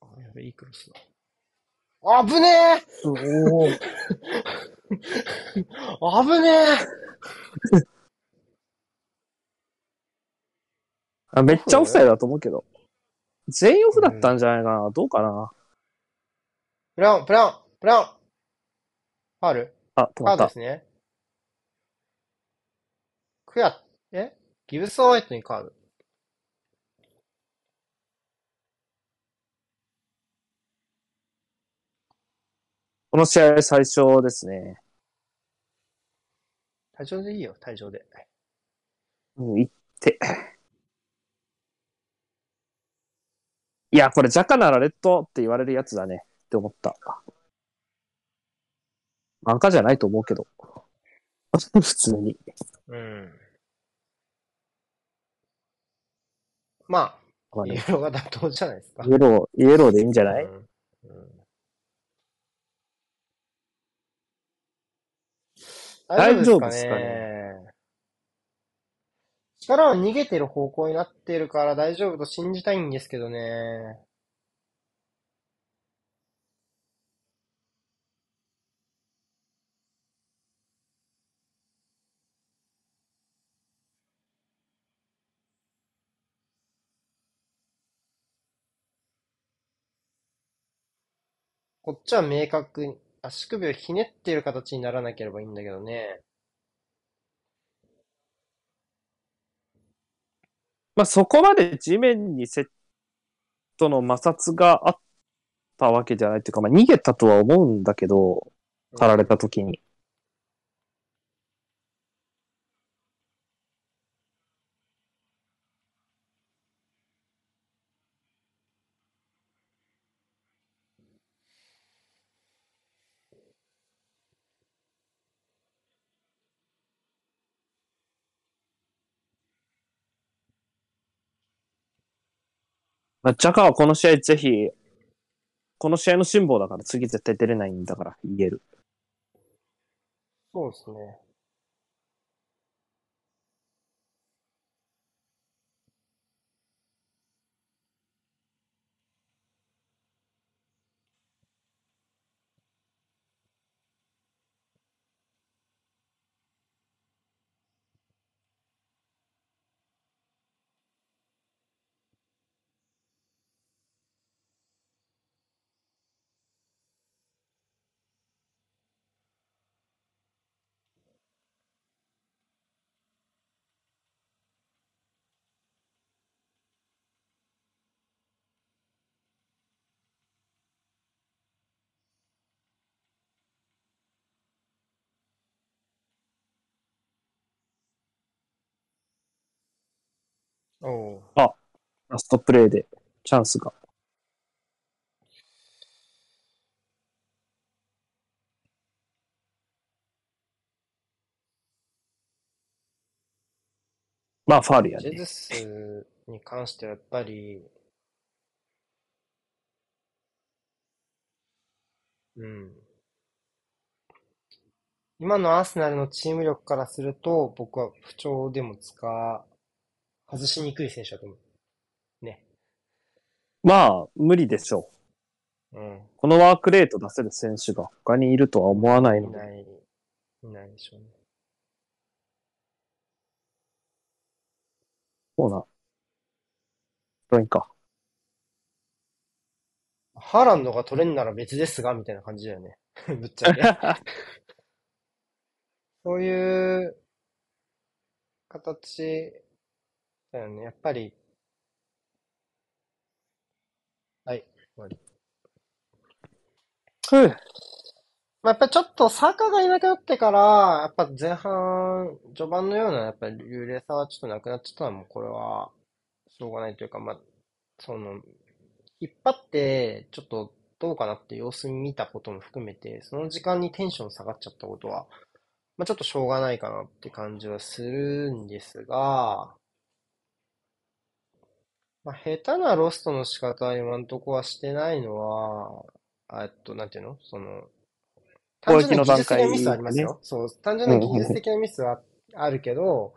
Speaker 1: あ、やべ、いいクロスだ。あぶねえ
Speaker 2: おー
Speaker 1: あぶねえ
Speaker 2: あめっちゃオフサイドだと思うけど。全員オフだったんじゃないかな。どうかな。
Speaker 1: プラン、プラン、プランファール？
Speaker 2: あ、止
Speaker 1: カ
Speaker 2: まった。
Speaker 1: ードですね。クヤ、え？ギブスホワイトにカード。
Speaker 2: この試合最初ですね。
Speaker 1: 退場でいいよ、退場で。
Speaker 2: うん、行って。いや、これジャカならレッドって言われるやつだねって思った。漫画じゃないと思うけど。普通に。
Speaker 1: うん。まあ、イエローが妥当じゃないですか。
Speaker 2: イエロー、イエローでいいんじゃない、
Speaker 1: うんうん大丈夫ですかね。力は逃げてる方向になってるから大丈夫と信じたいんですけどね。こっちは明確に、足首をひねっている形にならなければいいんだけどね。
Speaker 2: まあそこまで地面にセットの摩擦があったわけじゃないっていうか、まあ逃げたとは思うんだけど、刈られた時に。まあ、ジャカはこの試合ぜひ、この試合の辛抱だから次絶対出れないんだから言える。
Speaker 1: そうですね。おう。
Speaker 2: ラストプレイでチャンスが。まあ、ファールやね。
Speaker 1: ジェズスに関してはやっぱり、うん。今のアーセナルのチーム力からすると、僕は不調でも使、外しにくい選手だと思う。ね。
Speaker 2: まあ、無理でしょう。
Speaker 1: うん。
Speaker 2: このワークレート出せる選手が他にいるとは思わないので。
Speaker 1: いない、いないでしょうね。
Speaker 2: そうな。どうにか。
Speaker 1: ハーランドが取れんなら別ですが、みたいな感じだよね。ぶっちゃけ。そういう形だよね。やっぱり、はい、終わり。
Speaker 2: ふう
Speaker 1: まあ、やっぱりちょっとサーカーがいなくなってから、やっぱ前半、序盤のような、やっぱり流麗さはちょっとなくなっちゃったのも、これは、しょうがないというか、まあ、その、引っ張って、ちょっとどうかなって様子見たことも含めて、その時間にテンション下がっちゃったことは、まあ、ちょっとしょうがないかなって感じはするんですが、まあ、下手なロストの仕方は今んとこはしてないのは、あえっと、なんていうの？その、単純な技術的なミスはありますよ。そう、単純な技術的なミスはあるけど、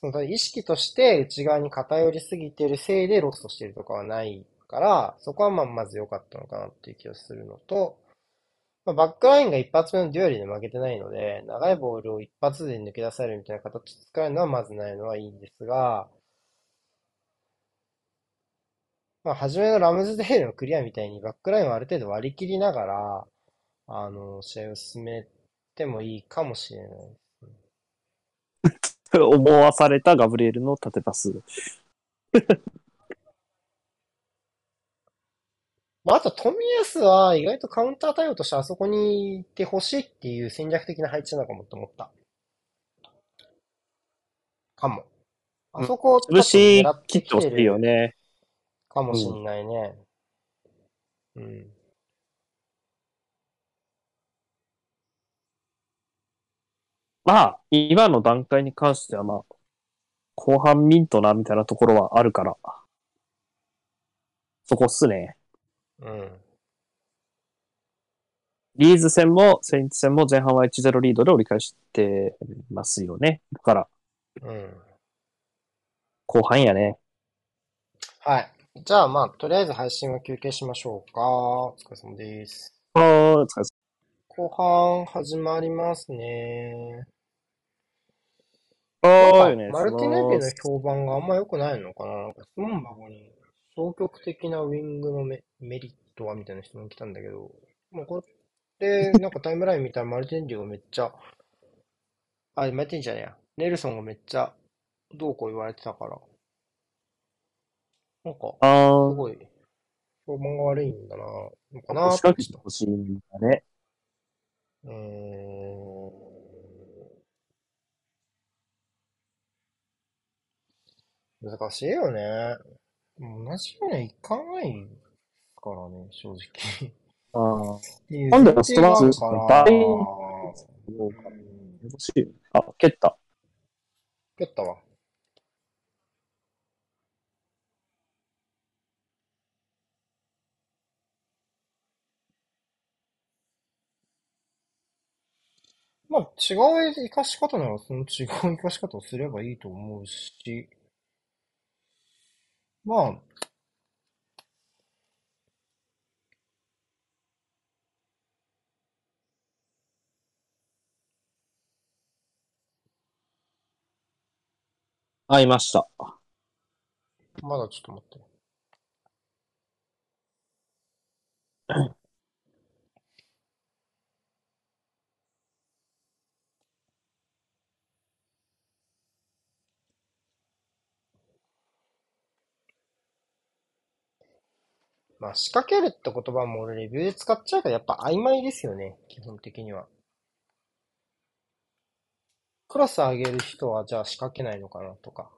Speaker 1: その意識として内側に偏りすぎてるせいでロストしてるとかはないから、そこはまあまず良かったのかなっていう気がするのと、まあ、バックラインが一発目のデュエルで負けてないので、長いボールを一発で抜け出されるみたいな形で使えるのはまずないのはいいんですが、まあ、初めのラムズデールのクリアみたいにバックラインをある程度割り切りながら、あの、試合を進めてもいいかもしれないですね。
Speaker 2: 思わされたガブリエルの縦パス。
Speaker 1: まあ、あと、冨安は意外とカウンター対応としてあそこにいてほしいっていう戦略的な配置なのかもと思った。かも。あそこをちょっと
Speaker 2: 潰し切っててほしいよね。
Speaker 1: かもしんないね。うん。
Speaker 2: まあ、今の段階に関してはまあ、後半ミントなみたいなところはあるから。そこっすね。
Speaker 1: うん。
Speaker 2: リーズ戦もセインツ戦も前半は1-0リードで折り返してますよね。だから、
Speaker 1: うん。
Speaker 2: 後半やね。
Speaker 1: はい。じゃあ、まあ、とりあえず配信は休憩しましょうか。お疲れ様です。
Speaker 2: あーお疲れ様
Speaker 1: 後半始まりますね。
Speaker 2: あ
Speaker 1: なん
Speaker 2: ーよね。
Speaker 1: かマルティネ
Speaker 2: そ
Speaker 1: ベの評判があんま良くないのかななんか質問箱に消極的なウィングのメ、メリットはみたいな質問来たんだけど、もうこれ、なんかタイムライン見たらマルティンリオめっちゃ、あ、マルティンじゃねえや。ネルソンがめっちゃ、どうこう言われてたから。なんか、すごい、評判が悪いんだな、のかな
Speaker 2: 仕掛けてほしいんだね。
Speaker 1: うーん。難しいよね。同じようにはいかないからね、正直。
Speaker 2: ああ。なんで
Speaker 1: 前提がある
Speaker 2: ストラ
Speaker 1: から
Speaker 2: スどうか
Speaker 1: うん
Speaker 2: 欲しい。あ、蹴った。
Speaker 1: 蹴ったわ。まあ、違う生かし方なら、その違う生かし方をすればいいと思うし、まあ、
Speaker 2: あ、いました。
Speaker 1: まだちょっと待って。まあ、仕掛けるって言葉も俺レビューで使っちゃうからやっぱ曖昧ですよね、基本的には。クロス上げる人はじゃあ仕掛けないのかなとか。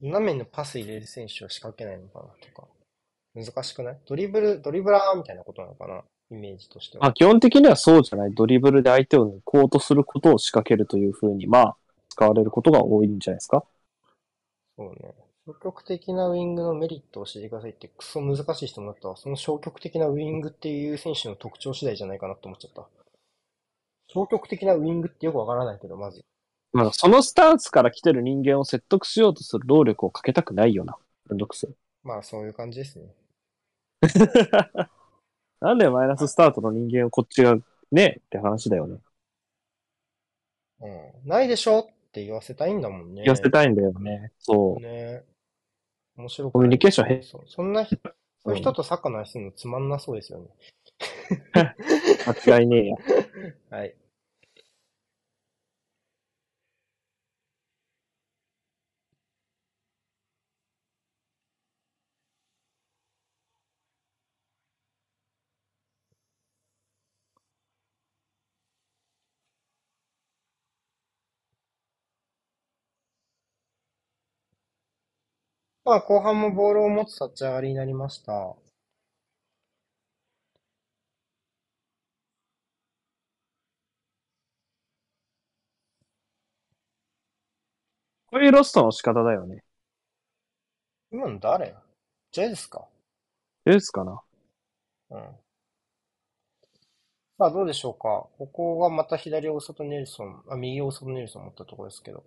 Speaker 1: 斜めのパス入れる選手は仕掛けないのかなとか。難しくない？ドリブル、ドリブラーみたいなことなのかな？イメージとしては。
Speaker 2: あ、基本的にはそうじゃない？ドリブルで相手を抜こうとすることを仕掛けるというふうに、まあ、使われることが多いんじゃないですか？
Speaker 1: そうね。消極的なウイングのメリットを知りくださいってクソ難しい人もだったわ。その消極的なウイングっていう選手の特徴次第じゃないかなって思っちゃった。消極的なウイングってよくわからないけど、まず。
Speaker 2: まあ、そのスタンスから来てる人間を説得しようとする労力をかけたくないよな。めんどくせえ。
Speaker 1: まあそういう感じですね。
Speaker 2: なんでマイナススタートの人間をこっちがねって話だよね。
Speaker 1: うん。ないでしょ？って言わせたいんだもんね。
Speaker 2: 言わせたいんだよね。そう。
Speaker 1: ね。面白く
Speaker 2: コミュニケーションへ
Speaker 1: そうそんな人、そういう人とサッカーの話するのつまんなそうですよね。
Speaker 2: 間違いねえや。
Speaker 1: はい。まあ、後半もボールを持つ立ち上がりになりました。
Speaker 2: こういうロストの仕方だよね。
Speaker 1: 今の誰？ジェズですか？
Speaker 2: ですかな。
Speaker 1: うん。さあ、どうでしょうか。ここがまた左大外ネルソン、あ、右大外ネルソン持ったところですけど。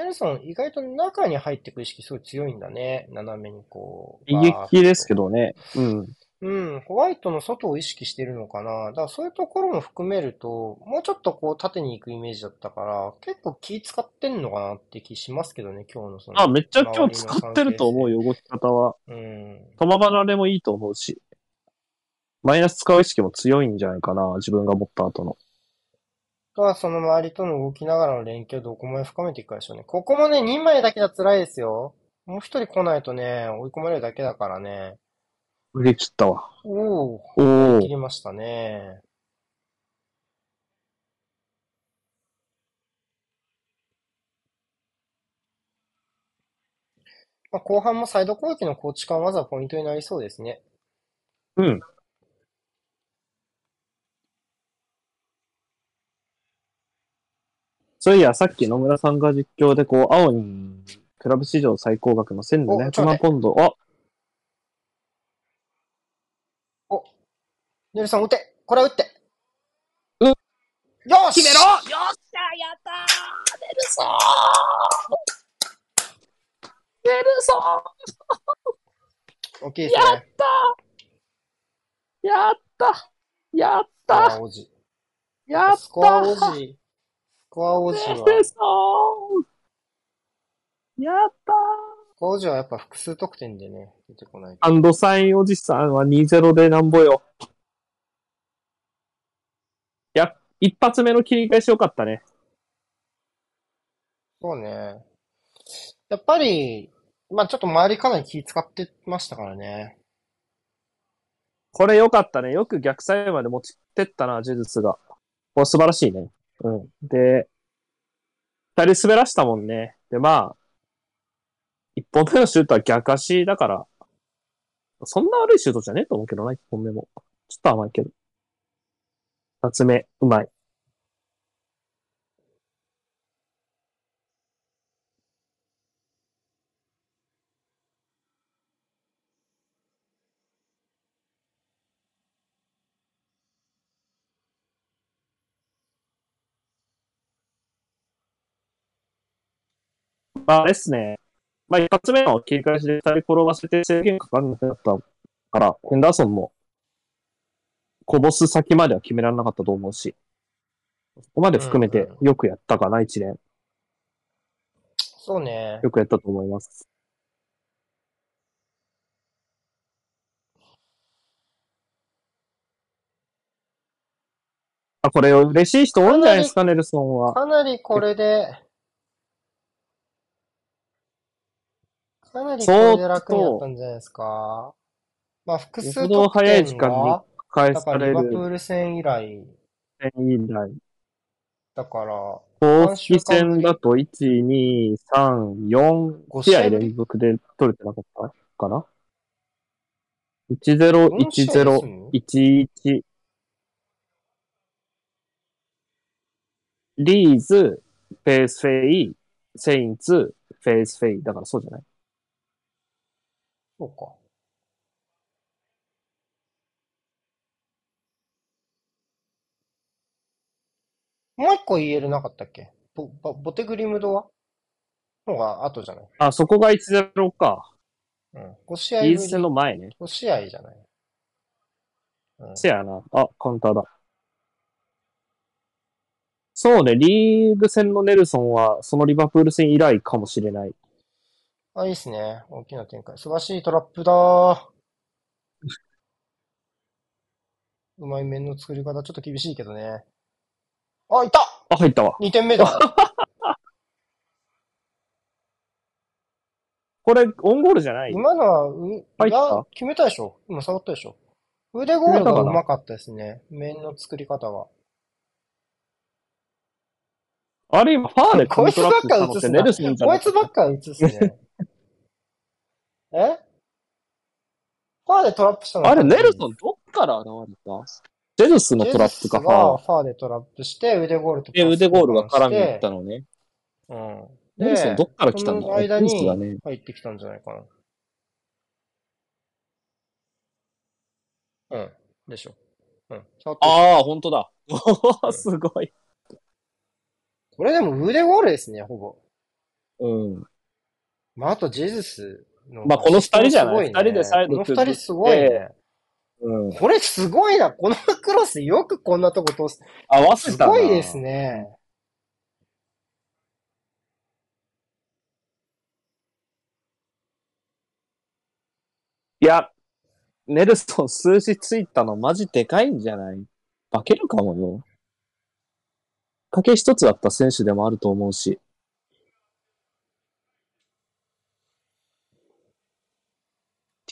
Speaker 1: ネルソン、意外と中に入っていく意識すごい強いんだね。斜めにこう。
Speaker 2: 悲劇ですけどね。うん。
Speaker 1: うん、ホワイトの外を意識してるのかな。だからそういうところも含めると、もうちょっとこう縦に行くイメージだったから、結構気使ってんのかなって気しますけどね、今日のその。
Speaker 2: あ、めっちゃ今日使ってると思うよ、動き方は。
Speaker 1: うん。
Speaker 2: 玉離れもいいと思うし。マイナス使う意識も強いんじゃないかな、自分が持った後の。
Speaker 1: あとはその周りとの動きながらの連携をどこまで深めていくかでしょうね。ここもね、2枚だけじゃ辛いですよ。もう一人来ないとね、追い込まれるだけだからね。
Speaker 2: 振り切ったわ。
Speaker 1: おお、
Speaker 2: おお
Speaker 1: 切。りましたね。まあ、後半もサイド攻撃の構築はまずはポイントになりそうですね。
Speaker 2: うん。そういや、さっき野村さんが実況で、こう、青に、クラブ史上最高額の1700万ポンド。あ、
Speaker 1: ネルソン打て。これは打って。
Speaker 2: うん。
Speaker 1: よし。
Speaker 2: 決めろ。よっしゃやったー。ネルソンネルソ
Speaker 1: 大きいですね。
Speaker 2: ンやったやっ
Speaker 1: スコア
Speaker 2: た。やっ
Speaker 1: スコア王
Speaker 2: た
Speaker 1: 子。スコア王子は、
Speaker 2: やった
Speaker 1: 工事はやっぱ複数得点でね、出てこないと。
Speaker 2: アンドサインおじさんは2-0でなんぼよ。いや、一発目の切り返し良かったね。
Speaker 1: そうね。やっぱり、まあちょっと周りかなり気使ってましたからね。
Speaker 2: これ良かったね。よく逆サイまで持ちってったな、呪術が。これ素晴らしいね。うん。で、二人滑らしたもんね。で、まあ、一本目のシュートは逆足だから、そんな悪いシュートじゃねえと思うけどな、一本目も。ちょっと甘いけど。二つ目、うまい。まあ、あれっすね。まあ、一発目の切り返しで二人転がせて制限かかんなくなったから、ヘンダーソンも、こぼす先までは決められなかったと思うし、そこまで含めて
Speaker 1: うん
Speaker 2: よくやったかな、一連。
Speaker 1: そうね。
Speaker 2: よくやったと思います。あ、これ嬉しい人多いんじゃないですか、ネルソンは。
Speaker 1: かなりこれで、かなりこれで楽になったんじゃないですか。まあ複数
Speaker 2: よほど
Speaker 1: 得
Speaker 2: 早い時間に
Speaker 1: 点が、
Speaker 2: 返
Speaker 1: だからリ
Speaker 2: される
Speaker 1: バプール戦以来、
Speaker 2: 以来。
Speaker 1: だから、
Speaker 2: 公式戦だと1、2、3、4
Speaker 1: 5
Speaker 2: 試合連続で取れてなかったかな ?10、
Speaker 1: 4試合で
Speaker 2: 10
Speaker 1: 済、む
Speaker 2: 11。リーズ、フェイスフェイ、セインツ、フェイスフェイ。だからそうじゃない？
Speaker 1: そうか。もう一個 EL なかったっけ？ボボボデグリムトは？のが後じゃない？
Speaker 2: あ、そこが1-0か。
Speaker 1: うん。5試合ぶり
Speaker 2: リーズ戦の前ね。
Speaker 1: 5試合じゃない？うん。
Speaker 2: せやな。あ、カウンターだ。そうね、リーグ戦のネルソンは、そのリバプール戦以来かもしれない。
Speaker 1: あ、いいっすね。大きな展開。素晴らしいトラップだー。うまい面の作り方、ちょっと厳しいけどね。あ、いた
Speaker 2: あ、入ったわ。
Speaker 1: !2 点目だ。
Speaker 2: これ、オンゴールじゃない？
Speaker 1: 今のは、う、い
Speaker 2: 入った？
Speaker 1: や、決めたでしょ？今触ったでしょ？腕ゴールがうまかったですね。面の作り方が。
Speaker 2: あれ今、ファーで
Speaker 1: こいつばっか
Speaker 2: コントラックしたのってネルソンじゃ
Speaker 1: こ
Speaker 2: ない
Speaker 1: つばっか映すね。え？ファーでトラップしたの
Speaker 2: あれ、ネルソ
Speaker 1: ン
Speaker 2: ンどっから現れた？ジェズスのトラップか、ファー。
Speaker 1: がファーでトラップして、腕ゴールと
Speaker 2: で、腕ゴールが絡みに行ったのね。
Speaker 1: うん。
Speaker 2: ネルソンどっから来たんだ？
Speaker 1: その間に
Speaker 2: ね
Speaker 1: 入ってきたんじゃないかな。うん。でしょ。うん。
Speaker 2: ああ、本当だ。お ーすごい。
Speaker 1: これでも腕ゴールですね、ほぼ。
Speaker 2: うん。
Speaker 1: まあ、あとジェズスの。
Speaker 2: まあこの二人じゃない？
Speaker 1: すごね
Speaker 2: 二人でサイド
Speaker 1: この二人すごいね。
Speaker 2: うん。
Speaker 1: これすごいな。このクロスよくこんなとこ通す。
Speaker 2: 合わせ
Speaker 1: す
Speaker 2: たな。
Speaker 1: ごいですね。
Speaker 2: いや、ネルソン数字ついたのマジでかいんじゃない？化けるかもよ。賭け一つだった選手でもあると思うし。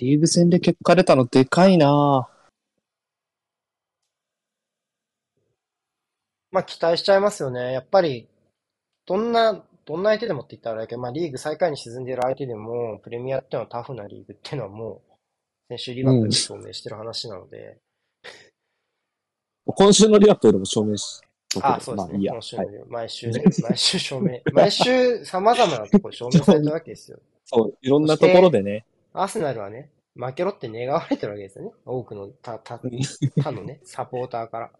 Speaker 2: リーグ戦で結果出たのでかいな
Speaker 1: まあ期待しちゃいますよね。やっぱり、どんな、どんな相手でもって言ったらあれだけど、まあリーグ最下位に沈んでいる相手でも、プレミアっていうのはタフなリーグっていうのはもう、先週リバプールで証明してる話なので、
Speaker 2: 今週のリバプールも証明しとく
Speaker 1: あ、そうですね。
Speaker 2: まあいいや。
Speaker 1: 今週
Speaker 2: はい。
Speaker 1: の毎週ね、毎週証明、毎週様々なところ証明されたわけですよ。
Speaker 2: そう、いろんなところでね。
Speaker 1: アーセナルはね、負けろって願われてるわけですよね。多くの、た、た、他のね、サポーターから。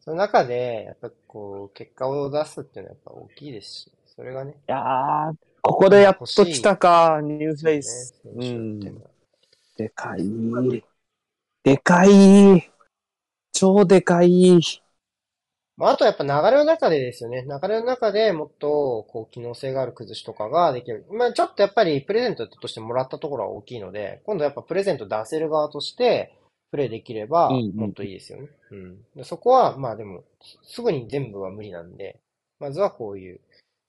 Speaker 1: その中で、やっぱこう、結果を出すっていうのはやっぱ大きいですし、それがね、
Speaker 2: いやー、ここでやっと来たか、ニューフェイ
Speaker 1: ね、
Speaker 2: ス。
Speaker 1: 選手っていうのは
Speaker 2: でかい。でかい。超でかい。
Speaker 1: まあ、あとやっぱ流れの中でですよね。流れの中でもっと、こう、機能性がある崩しとかができる。まあ、ちょっとやっぱりプレゼントとしてもらったところは大きいので、今度やっぱプレゼント出せる側として、プレイできれば、
Speaker 2: うんうん
Speaker 1: もっといいですよね。うん。でそこは、まあでも、すぐに全部は無理なんで、まずはこういう、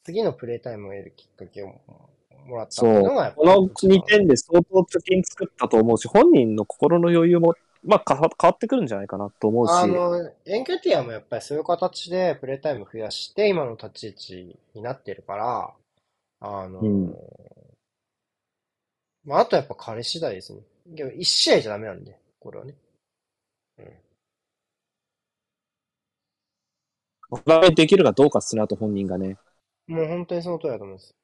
Speaker 1: 次のプレイタイムを得るきっかけをもらったって
Speaker 2: そ
Speaker 1: いううのが
Speaker 2: この2点で相当貯金作ったと思うし、本人の心の余裕も、まあ、か変わってくるんじゃないかなと思うし。
Speaker 1: あの、エンケティアもやっぱりそういう形でプレイタイム増やして、今の立ち位置になってるから、あの、
Speaker 2: うん
Speaker 1: まあ、あとやっぱ彼次第ですね。でも一試合じゃダメなんで、これはね。
Speaker 2: お互いできるかどうかっすね、あと本人がね。
Speaker 1: もう本当にその通りだと思います。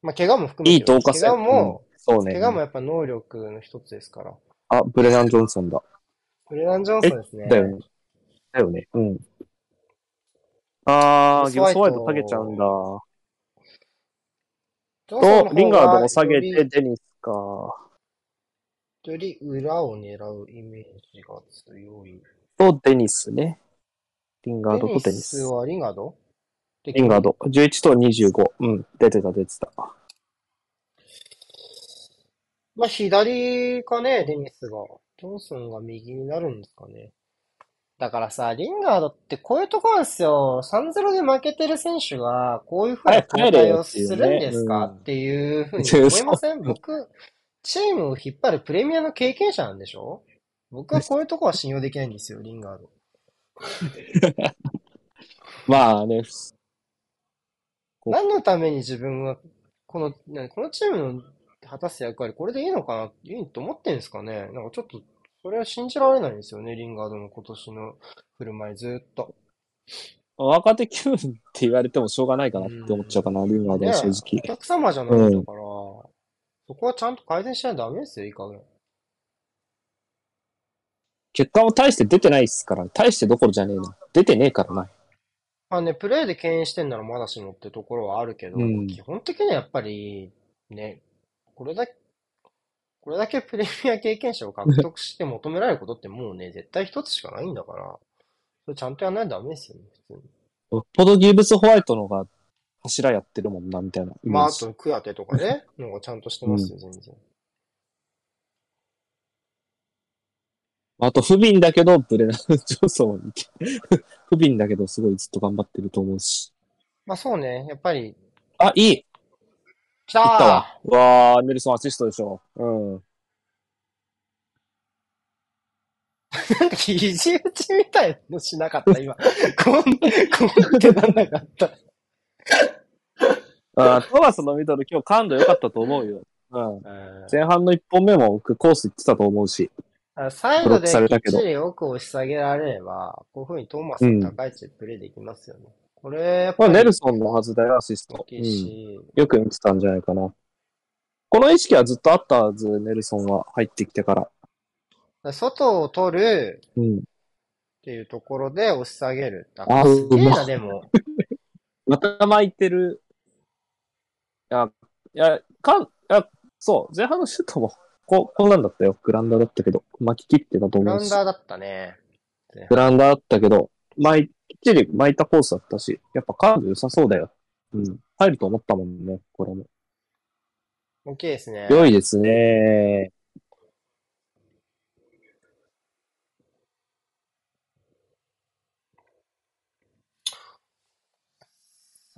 Speaker 1: まあ、怪我も含めて
Speaker 2: いい同化性。
Speaker 1: 怪我も、
Speaker 2: うんそうね。
Speaker 1: 怪我もやっぱ能力の一つですから。
Speaker 2: あ、ブレナン・ジョンソンだ。
Speaker 1: ブレナン・ジョンソンですね。
Speaker 2: だよね。だよね。うん。あー、ギ
Speaker 1: ギブスホワイト
Speaker 2: ブスホワイト下げちゃうんだ。と、リンガードも下げて、デニスか。
Speaker 1: より裏を狙うイメージが強い。
Speaker 2: と、デニスね。リンガードとデ
Speaker 1: デ
Speaker 2: ニス。
Speaker 1: ニスはリンガード？
Speaker 2: リンガード。11と25。うん。出てた、出てた。
Speaker 1: まあ、左かね、デニスが。ジョンソンが右になるんですかね。だからさ、リンガードってこういうとこなんですよ。3-0で負けてる選手が、こういうふうな交代をするんですか？
Speaker 2: うん
Speaker 1: っていうふうに思いません？僕、チームを引っ張るプレミアの経験者なんでしょ？僕はこういうとこは信用できないんですよ、リンガード。
Speaker 2: まあね。こ
Speaker 1: 何のために自分が、この、何このチームの果たす役割、これでいいのかな、いいと思ってんですかね？なんかちょっと、それは信じられないんですよね、リンガードの今年の振る舞いずっと。
Speaker 2: 若手気分って言われてもしょうがないかなって思っちゃうかな、リンガードは正
Speaker 1: お
Speaker 2: 直。
Speaker 1: 客様じゃないんだから、そこはちゃんと改善しないとダメですよ、いい加減。
Speaker 2: 結果も大して出てないっすから、大してどころじゃねえな。出てねえからな。
Speaker 1: まあね、プレーで敬遠してんならまだしもってところはあるけど、
Speaker 2: うん
Speaker 1: 基本的にはやっぱり、ね、これだけ、これだけプレミア経験者を獲得して求められることってもうね、絶対一つしかないんだから、それちゃんとやらないとダメですよね、普通に。
Speaker 2: よっぽどギブスホワイトのが柱やってるもんな、みたいな
Speaker 1: まあ、あ。と、クアテとかね、のがちゃんとしてますよ、全然。
Speaker 2: あと、不憫だけど、ブレナー・ジョンソンは不憫だけど、すごいずっと頑張ってると思うし。
Speaker 1: まあそうね、やっぱり、
Speaker 2: あ、いい
Speaker 1: 来た
Speaker 2: いったわ
Speaker 1: ー。
Speaker 2: わー、ネルソンアシストでしょ。うん。
Speaker 1: なんか肘打ちみたいのしなかった、今。こん、こんってなんなかった。
Speaker 2: あトーマスのミドル今日感度良かったと思うよ。うん。前半の1本目もコース行ってたと思うし。
Speaker 1: あサイドできっちり奥を押し下げられれば、こういう風にトーマスの高い位置でプレーできますよね。これ、やっぱり
Speaker 2: ネルソンのはずだよ、アシスト。うん。
Speaker 1: し、
Speaker 2: よく見てたんじゃないかな。この意識はずっとあったはず、ネルソンは入ってきてから。
Speaker 1: 外を取る
Speaker 2: うん。
Speaker 1: っていうところで押し下げる。あ
Speaker 2: あ
Speaker 1: すげえな、でも。
Speaker 2: また巻いてる。いや、いや、かん、いや、そう、前半のシュートも、こ、こんなんだったよ。グランダーだったけど、巻き切ってたと
Speaker 1: グラ
Speaker 2: 思うし。
Speaker 1: ウンダーだったね。
Speaker 2: グランダーだったけど、巻い、きっちり巻いたコースだったし、やっぱ感度良さそうだよ。うん。入ると思ったもんね、これも。
Speaker 1: 大きいですね。
Speaker 2: 良いですね。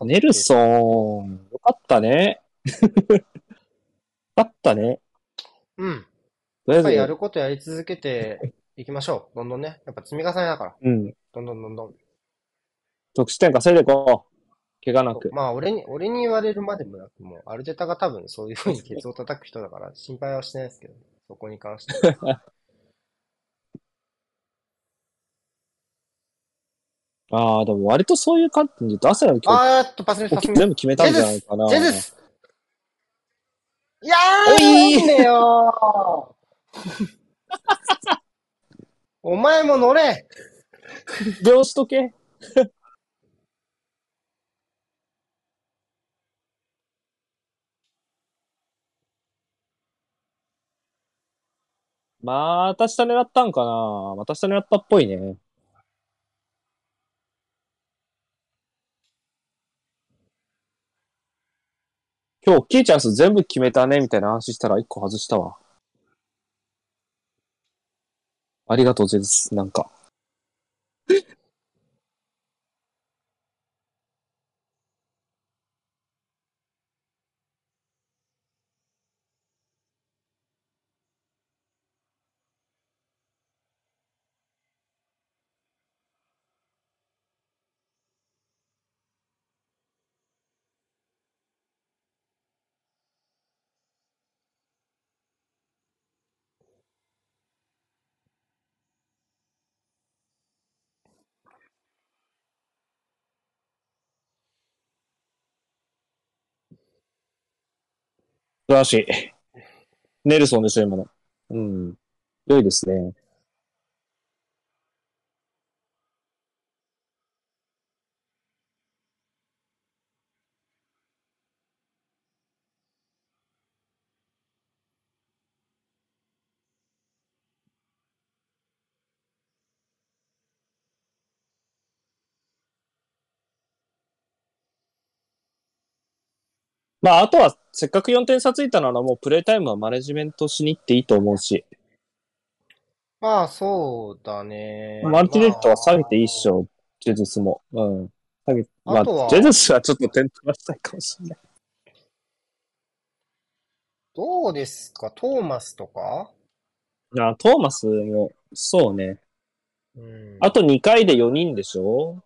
Speaker 2: ネルソン、よかったね。よかったね。
Speaker 1: うん。
Speaker 2: とりあえず、
Speaker 1: やることやり続けていきましょう。どんどんね。やっぱ積み重ねだから。
Speaker 2: うん。
Speaker 1: どんどんどんどん。
Speaker 2: 得失点稼いでいこう。怪我なく。
Speaker 1: まあ、俺に、俺に言われるまでもなく、もう、アルテタが多分そういう風にケツを叩く人だから、心配はしてないですけど、そこに関しては。
Speaker 2: ああ、でも割とそういう観点で言うと、アセラの今日
Speaker 1: あーっと、パスミス、パス。
Speaker 2: 全部決めたんじゃないかな。
Speaker 1: ジェズスいやーなんでよー お前も乗れ
Speaker 2: 両しとけ。また下狙ったんかなまた下狙ったっぽいね。今日大きいチャンス全部決めたね、みたいな話したら一個外したわ。ありがとう、ぜェ。なんか。素晴らしい。ネルソンでしょ、今の。うん。良いですね。まあ、あとは、せっかく4点差ついたなら、もうプレイタイムはマネジメントしに行っていいと思うし、
Speaker 1: まあ、そうだね。
Speaker 2: マルティネットは下げていいっしょ、ジェズスも。うん。下げ、まあ
Speaker 1: あとは、
Speaker 2: ジェズスはちょっと点取らせたいかもしれない。
Speaker 1: どうですか？トーマスとか？
Speaker 2: あ、トーマスも、そうね。
Speaker 1: うん。
Speaker 2: あと2回で4人でしょ？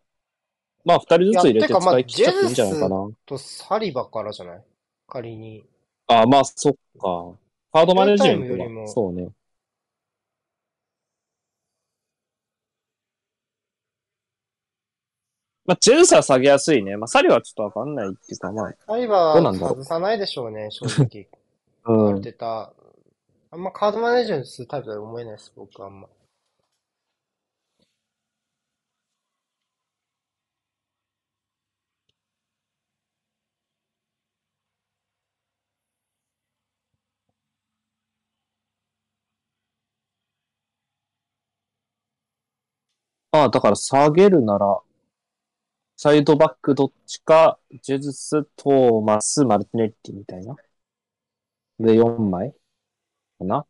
Speaker 2: まあ、2人ずつ入れて使い切っちゃっていいんじゃないかな。
Speaker 1: と、サリバからじゃない？仮に。
Speaker 2: あ、まあ、そっか。カードマネジメント
Speaker 1: も
Speaker 2: そうね。まあ、ジェズスは下げやすいね。まあ、サリはちょっとわかんないっていうか、まあ、
Speaker 1: サリバは外さないでしょうね、正直。
Speaker 2: うん。
Speaker 1: アルテタ。あんまカードマネジメントするタイプだと思えないです、僕はあんま。
Speaker 2: ああ、だから下げるなら、サイドバックどっちか、ジェズス、トーマス、マルティネッティみたいな。で、4枚かな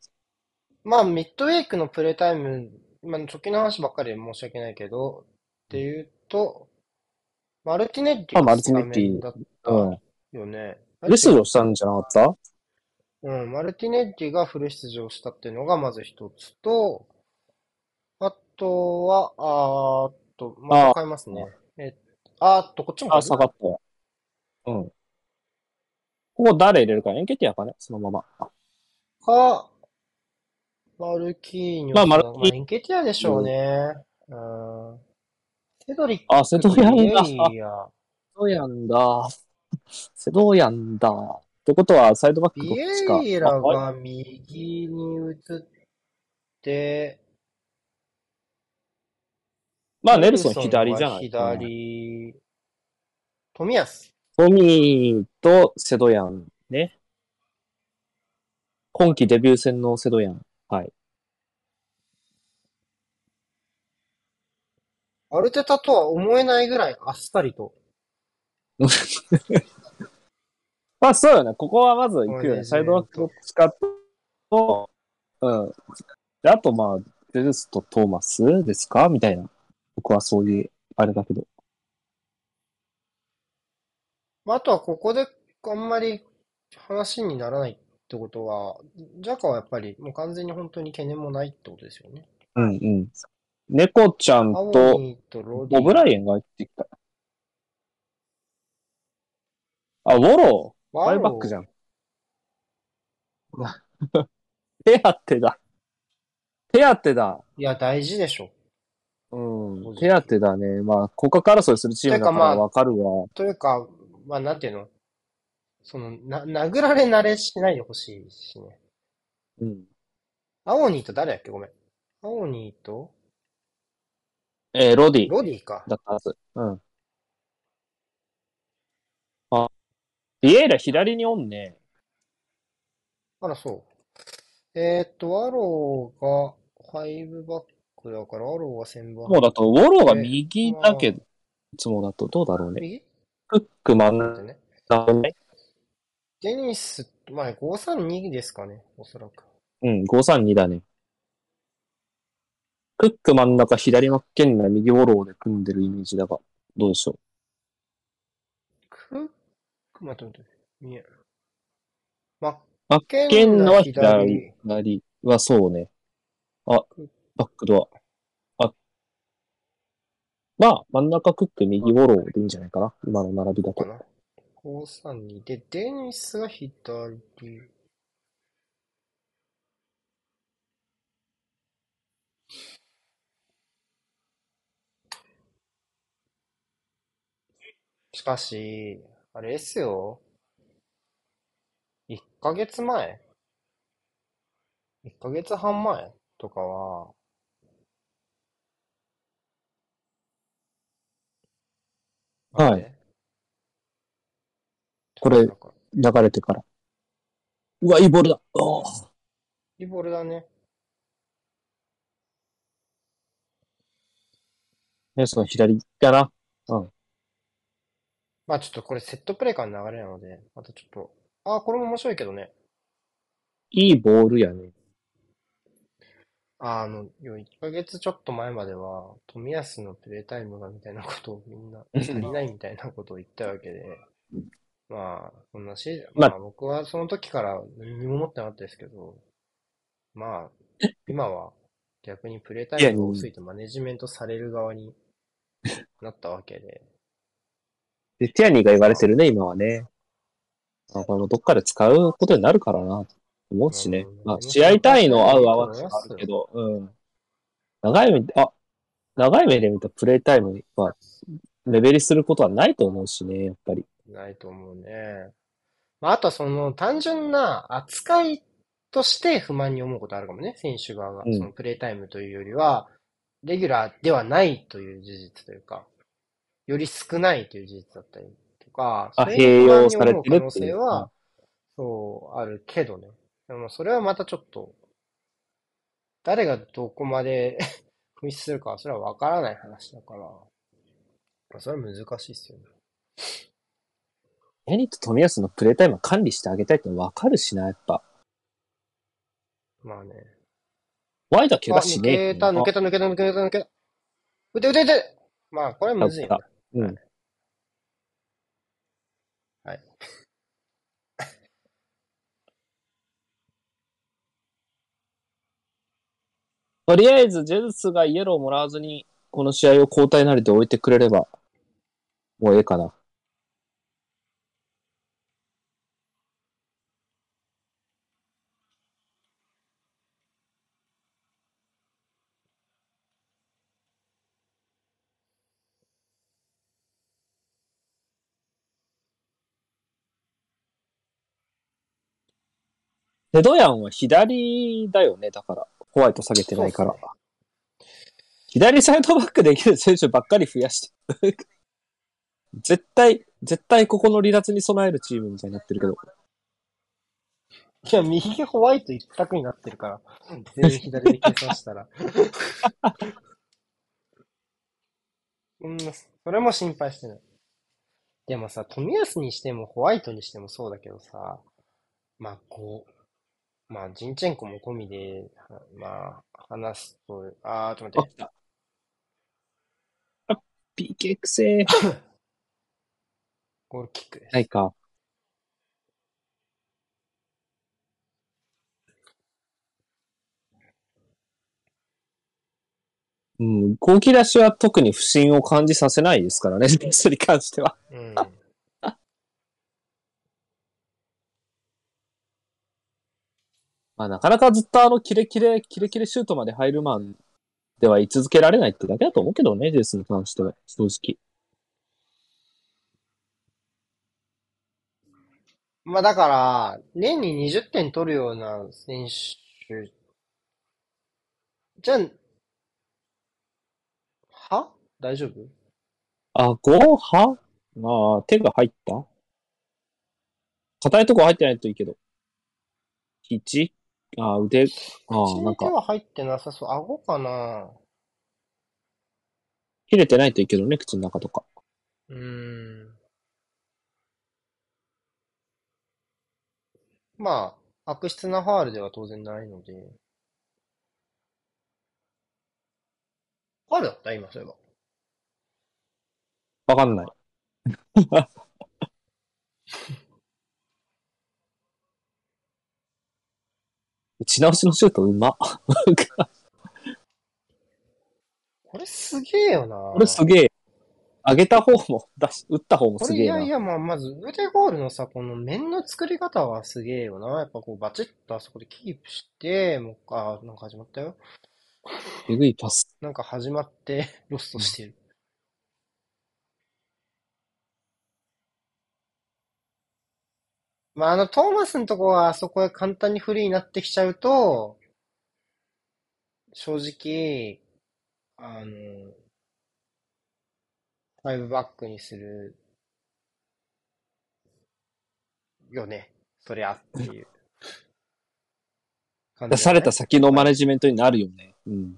Speaker 1: まあ、ミッドウェイクのプレイタイム、まあ、直近の話ばっかりで申し訳ないけど、っていうと、マルティネッティ
Speaker 2: あマ
Speaker 1: が
Speaker 2: ルティネッティ
Speaker 1: スタメンだった
Speaker 2: うん。
Speaker 1: よね。
Speaker 2: レスをしたんじゃなかった？
Speaker 1: うん、マルティネッティがフル出場したっていうのがまず一つと、あとは、あーっと、また変えますね。え、あーっと、こっちも変え
Speaker 2: あ、
Speaker 1: る
Speaker 2: 下がったわ。うん。ここ誰入れるかエンケティアかね？そのまま。
Speaker 1: か、マルキーニョス
Speaker 2: まあマルキー
Speaker 1: まあ、エンケティアでしょうね。うん。セドリック
Speaker 2: あ、セドヤンだ。セドヤンだ。セドヤンだ。ってことは、サイドバックどっ
Speaker 1: ビ
Speaker 2: ちか。
Speaker 1: エイラ
Speaker 2: ああ
Speaker 1: が右に移って、
Speaker 2: まあ、ネルソン左じゃない？
Speaker 1: 左、富安。
Speaker 2: トミーとセドヤンね。今季デビュー戦のセドヤン。はい。
Speaker 1: アルテタとは思えないぐらいあっさりと。
Speaker 2: まあ、そうよね。ここはまず行くよね。サイドバックどっちかと、うん。で、あと、まあ、デルスとトーマスですか？みたいな。僕はそういう、あれだけど。
Speaker 1: まああとはここであんまり話にならないってことは、ジャカはやっぱりもう完全に本当に懸念もないってことですよね。
Speaker 2: うんうん。猫ちゃんと。オブライエンが入ってきた。あ、ウォロー。
Speaker 1: ワ
Speaker 2: イバックじゃん。手当てだ。手当てだ。
Speaker 1: いや、大事でしょ。
Speaker 2: うん。手当てだね。まあ、骨格争いするチームだからわかるわ。
Speaker 1: というか、まあなんていうの？その、な、殴られ慣れしないでほしいしね。
Speaker 2: うん。
Speaker 1: アオニーと誰だっけ？ごめん。アオニーと？
Speaker 2: えーロディ
Speaker 1: ロディか。
Speaker 2: だったはず。うん。あ、ビエイラ左におんね。
Speaker 1: あら、そう。えーっと、ワローが5バックだから、ワローが1000バッ
Speaker 2: もうだと、ウォローが右だけど、いつもだとどうだろうね。
Speaker 1: 右？
Speaker 2: フック真ん。中ね。
Speaker 1: デニス、まあ532ですかね、おそらく。
Speaker 2: うん、532だね。クック真ん中、左マッケンナー、右ウォローで組んでるイメージだが、どうでしょう？
Speaker 1: クック、待って待って、見えない。マッケ
Speaker 2: ケンナーは左、左はそうね。あ、バックドア。あ、まあ、真ん中クック、右ウォローでいいんじゃないかな。今の並びだと。
Speaker 1: かな。532で、デニスが左。しかし、あれですよ。1ヶ月前 ?1 ヶ月半前とかは、
Speaker 2: はいこれ流れてから。うわ、いいボールだ。おー
Speaker 1: いいボールだね。
Speaker 2: ね、その左かな。
Speaker 1: まあちょっとこれセットプレーからの流れなので、またちょっと、ああ、これも面白いけどね。
Speaker 2: いいボールやね。
Speaker 1: あの、よ1ヶ月ちょっと前までは、富安のプレータイムがみたいなことをみんな、足りないみたいなことを言ったわけで、まあ、そんなし、
Speaker 2: まあ。
Speaker 1: まあ僕はその時から何にも思ってなかったですけど、まあ、今は逆にプレータイムが多すぎてマネジメントされる側になったわけで、
Speaker 2: で、ティアニーが言われてるね、今はね。あこのどっかで使うことになるからな、と思うしね
Speaker 1: うん。
Speaker 2: まあ、試合単位の合う合わないはあるけど、うん。長い目で、あ、長い目で見たプレイタイムは、目減りすることはないと思うしね、やっぱり。
Speaker 1: ないと思うね。まあ、あとはその単純な扱いとして不満に思うことあるかもね、選手側が。
Speaker 2: うん
Speaker 1: そのプレータイムというよりは、レギュラーではないという事実というか、より少ないという事実だったりとか、
Speaker 2: あ、
Speaker 1: そ
Speaker 2: 併用
Speaker 1: 満に
Speaker 2: され
Speaker 1: 思う可能。性は、そう、あるけどね。でもそれはまたちょっと、誰がどこまで 紛失するかはそれは分からない話だから、まあそれは難しいっすよね。
Speaker 2: ヤニと富安のプレイタイムは管理してあげたいってのわかるしな、やっぱ。
Speaker 1: まあね。
Speaker 2: ワイドは怪
Speaker 1: あ、
Speaker 2: 我しねえ
Speaker 1: 抜けた、抜けた、抜けた、抜けた、抜けた。打て打て打てまあ、これはむずいな。
Speaker 2: うん。
Speaker 1: はい。
Speaker 2: とりあえず、ジェズスがイエローをもらわずに、この試合を交代なりで置いてくれれば、もうええかな。テドヤンは左だよね、だから。ホワイト下げてないから。左サイドバックできる選手ばっかり増やして。絶対、絶対ここの離脱に備えるチームみたいになってるけど。
Speaker 1: いや、右ホワイト一択になってるから。全員左で計算したら。うん、それも心配してない。でもさ、富安にしてもホワイトにしてもそうだけどさ、まあ、こう、まあ、ジンチェンコも込みで、はまあ、話すと、あー、ちょっと待って。
Speaker 2: あ、PK くせー。
Speaker 1: ゴールキックです。
Speaker 2: ないか。うん、後期出しは特に不審を感じさせないですからね、ベストに関しては。
Speaker 1: うん。
Speaker 2: まあ、なかなかずっとあのキレキレ、キレキレシュートまで入るマンでは居続けられないってだけだと思うけどね、ジェスに関しては、正直。
Speaker 1: まあだから、年に20点取るような選手、じゃあ、は？大丈夫？
Speaker 2: あ、5は？まあ、手が入った？硬いとこ入ってないといいけど。1? あ、腕、あ
Speaker 1: 口
Speaker 2: なんか、
Speaker 1: に手は入ってなさそう。顎かな？
Speaker 2: 切れてないといいけどね、口の中とか。
Speaker 1: うーん。まあ、悪質なファールでは当然ないので。ファールだった？今、そういえば。
Speaker 2: わかんない。打ち直しのシュートうま。
Speaker 1: これすげえよな。
Speaker 2: これすげえ。上げた方も、出し、打った方も
Speaker 1: こ
Speaker 2: すげえな。
Speaker 1: れいやいや、まあ、まず腕ゴールのさ、この面の作り方がすげえよな。やっぱこうバチッとあそこでキープして、もう、あ、なんか始まったよ。
Speaker 2: えぐいパス。
Speaker 1: なんか始まって、ロストしてる。まあ、あの、トーマスのとこはあそこへ簡単にフリーになってきちゃうと、正直、あの、ファイブバックにするよね。そりゃっていう感じね
Speaker 2: 出された先のマネジメントになるよね。うん。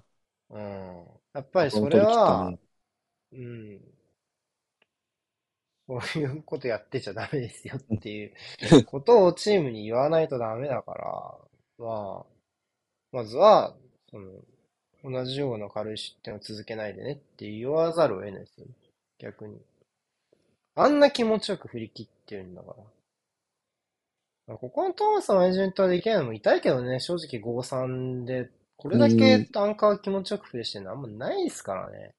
Speaker 1: うん。やっぱりそれは
Speaker 2: ね、
Speaker 1: うん。そういうことやってちゃダメですよっていうことをチームに言わないとダメだから、まあ、まずは、その、同じような軽い失点を続けないでねって言わざるを得ないですよ。逆に。あんな気持ちよく振り切ってるんだから。ここのトーマスのトはできないのも痛いけどね、正直5-3で、これだけアンカー気持ちよくプレイしてるのあんまないですからね。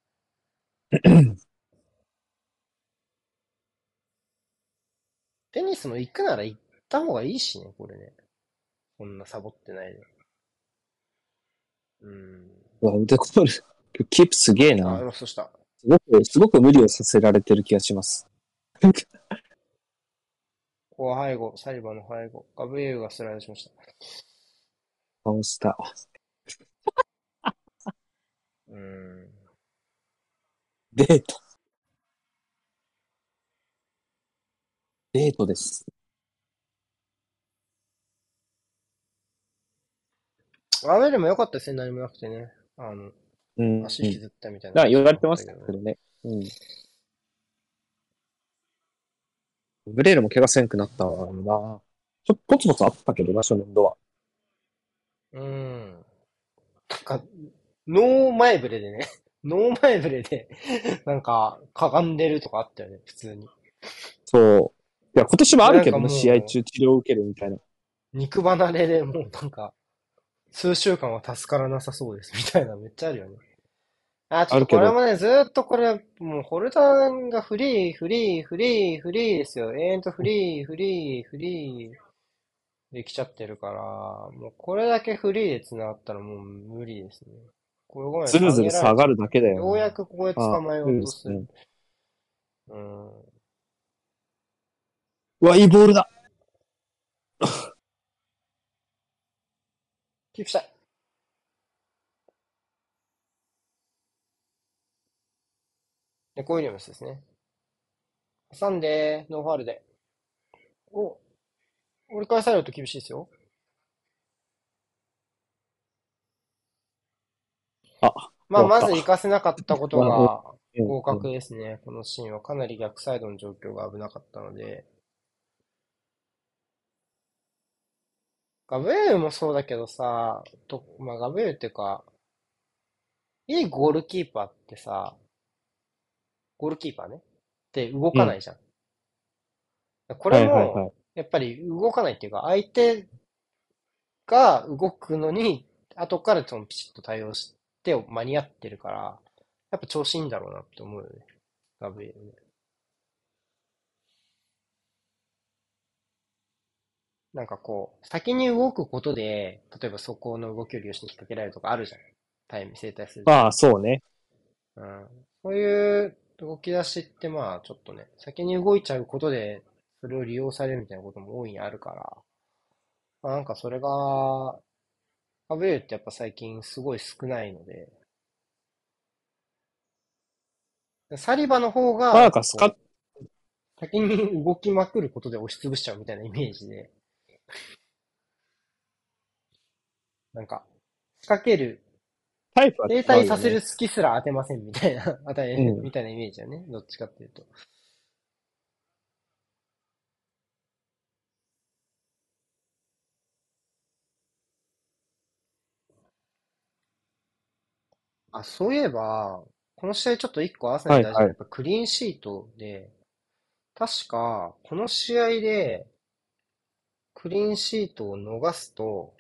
Speaker 1: テニスも行くなら行った方がいいしね、これね。こんなサボってないで。うん。
Speaker 2: うわ、腕コール、キープすげえ
Speaker 1: あ、
Speaker 2: な。
Speaker 1: ロストした。
Speaker 2: すごく、すごく無理をさせられてる気がします。
Speaker 1: ここは背後、サリバンの背後。ガブリエルがスライドしました。
Speaker 2: 倒した。
Speaker 1: うん。
Speaker 2: デート。デートです。
Speaker 1: アベルも良かったですね、何もなくてね。あの、
Speaker 2: うん。
Speaker 1: 足引きずったみたいな。
Speaker 2: だから言われてましたけどね。うん。ブレールも怪我せんくなったわな。ちょ、ポツポツあったけどな、初年度は。
Speaker 1: うん。なんか、ノー前触れでね。ノー前触れで、なんか、かがんでるとかあったよね、普通に。
Speaker 2: そう。いや、今年もあるけどね、試合中治療を受けるみたいな。
Speaker 1: 肉離れでもうなんか、数週間は助からなさそうです、みたいなめっちゃあるよね。あ、ちょっとこれもね、ずーっとこれ、もうホルダーがフリー、フリー、フリー、フリーですよ。永遠とフリー、フリー、フリーできちゃってるから、もうこれだけフリーで繋がったらもう無理ですね。これごめん
Speaker 2: ずるずる下がるだけだよ、ね。
Speaker 1: ようやくここで捕まえようとする。
Speaker 2: あいいです
Speaker 1: うん。
Speaker 2: うわ、いいボールだ。
Speaker 1: キープしたい。ネコウィリアムスですね。挟んで、ノーファールで。お、折り返されると厳しいですよ。
Speaker 2: あ、
Speaker 1: まあ、まず行かせなかったことが
Speaker 2: うん
Speaker 1: 合格ですね。このシーンはかなり逆サイドの状況が危なかったので。ガブエルもそうだけどさ、と、まあ、ガブエルっていうか、いいゴールキーパーってさ、ゴールキーパーね。って動かないじゃん。これ
Speaker 2: はいはいは
Speaker 1: も
Speaker 2: い、
Speaker 1: やっぱり動かないっていうか、相手が動くのに、後からそのピシッと対応して間に合ってるから、やっぱ調子いいんだろうなって思うよね。ガブリエルね。なんかこう、先に動くことで、例えばそこの動きを利用して引っ掛けられるとかあるじゃん。タイム、生体する。
Speaker 2: まあ、そうね。
Speaker 1: うん。そういう動き出しってまあちょっとね、先に動いちゃうことで、それを利用されるみたいなことも大いにあるから、まあ、なんかそれが、ガブリエルってやっぱ最近すごい少ないので、サリバの方が、
Speaker 2: まあなんか
Speaker 1: 先に動きまくることで押しつぶしちゃうみたいなイメージで、なんか、仕掛ける、
Speaker 2: タイプは、
Speaker 1: 停滞させる隙すら当てませんみたいな、当たり、
Speaker 2: うん、
Speaker 1: みたいなイメージだね。どっちかっていうと。あ、そういえば、この試合ちょっと一個合わせないと大事なの
Speaker 2: が、い、
Speaker 1: クリーンシートで、確か、この試合で、クリーンシートを逃すと、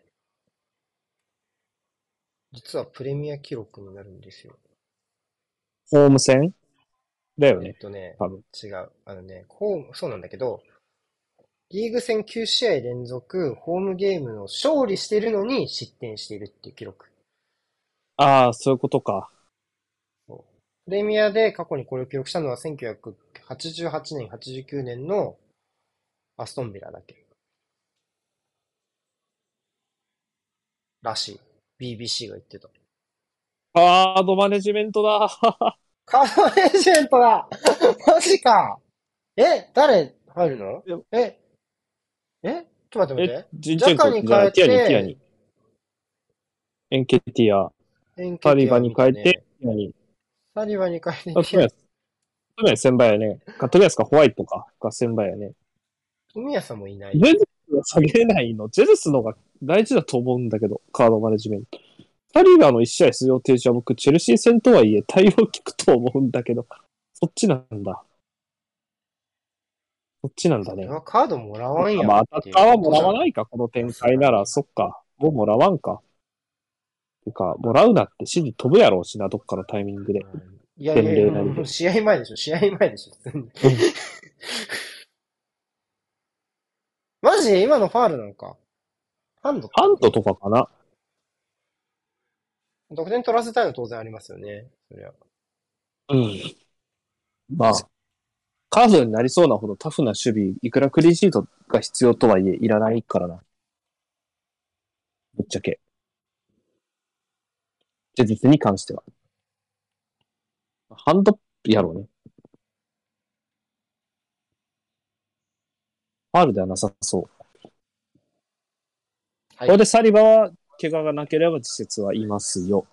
Speaker 1: 実はプレミア記録になるんですよ。
Speaker 2: ホーム戦？だよ
Speaker 1: えっ
Speaker 2: ね、
Speaker 1: とね、
Speaker 2: 多分。
Speaker 1: 違う。あのね、ホーム、そうなんだけど、リーグ戦9試合連続、ホームゲームの勝利してるのに失点しているっていう記録。
Speaker 2: ああ、そういうことか。
Speaker 1: プレミアで過去にこれを記録したのは1988年、89年のアストンビラだけ。らしい。BBC が言ってた。
Speaker 2: カードマネジメントだ。
Speaker 1: カードマネジメントだマジかえ誰？入るの？え？え？ちょっと待って待っ
Speaker 2: え
Speaker 1: て。、
Speaker 2: ジンチェンコ
Speaker 1: に変えて
Speaker 2: ィアニ、ティアニ。エンケティア、
Speaker 1: エンケティア
Speaker 2: サリバに変えて、ティアニ。
Speaker 1: サリバに変えて
Speaker 2: あ、とりあえず、とりあえず先輩やね。かとりあえずかホワイトか、が先輩やね。
Speaker 1: 富谷さんもいない
Speaker 2: ジ。ェズスが下げれないのジェズスのが大事だと思うんだけど、カードマネジメント。サリバの1試合出場停止は僕、チェルシー戦とはいえ対応効くと思うんだけど、そっちなんだ。そっちなんだね。
Speaker 1: カードもらわんやん
Speaker 2: まあ、アタッカーはもらわ
Speaker 1: い。
Speaker 2: ないか、この展開なら、そっか。もうもらわんか。てか、もらうなって指示飛ぶやろうしな、どっかのタイミングで。
Speaker 1: いやいやいや、試合前でしょ、試合前でしょ、マジ今のファールなのかハンド
Speaker 2: ハンドとかかな
Speaker 1: 得点取らせたいのは当然ありますよね。そりゃ。
Speaker 2: うん。まあ、カードになりそうなほどタフな守備、いくらクリーンシートが必要とはいえ、いらないからな。ぶっちゃけ。事実に関しては。ハンドやろうね。ファールではなさそう。
Speaker 1: はい
Speaker 2: これでサリバは怪我がなければ次節はいますよ。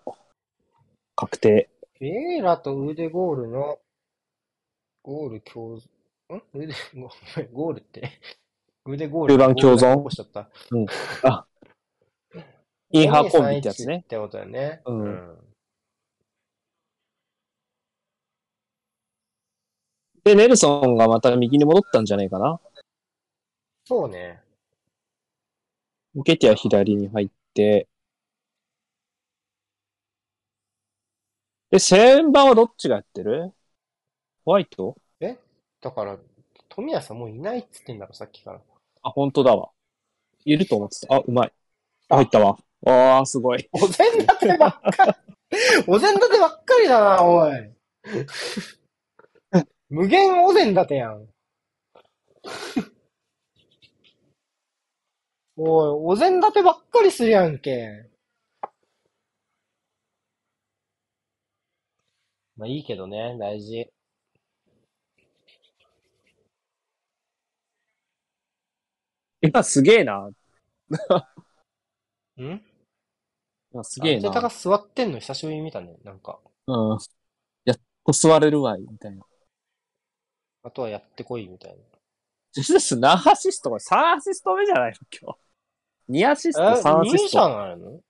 Speaker 2: 確定。
Speaker 1: フィエーラとウーデゴールの、ゴール共、ん？ウーデ、ごめんゴールって？ウーデゴール。
Speaker 2: 中盤共存？
Speaker 1: しちゃった。
Speaker 2: あ、インハーコンビってやつ
Speaker 1: 2-3-1
Speaker 2: ね
Speaker 1: っ。てことだよね。
Speaker 2: うんで、ネルソンがまた右に戻ったんじゃないかな。
Speaker 1: そうね。
Speaker 2: ケティア左に入って。で、先番はどっちがやってる？ホワイト？
Speaker 1: だから、富谷さんもういないっつってんだろ、さっきから。
Speaker 2: あ、本当だわ。いると思ってた。あ、うまい。あ、入ったわ。あー、すごい。
Speaker 1: お膳立てばっかり。お膳立てばっかりだな、おい。無限お膳立てやん。おい、お膳立てばっかりするやんけ。まあいいけどね、大事。
Speaker 2: 今すげえな。
Speaker 1: ん？
Speaker 2: 今すげえ
Speaker 1: アルテタが
Speaker 2: な。
Speaker 1: 座ってんの久しぶりに見たね、なんか。
Speaker 2: うん。やっと座れるわい、みたいな。
Speaker 1: あとはやってこい、みたいな。
Speaker 2: ジェズス何アシストこれ？3アシスト目じゃないの？今日。2アシスト、
Speaker 1: え、
Speaker 2: 3アシ
Speaker 1: 2じゃ
Speaker 2: スト。
Speaker 1: ないの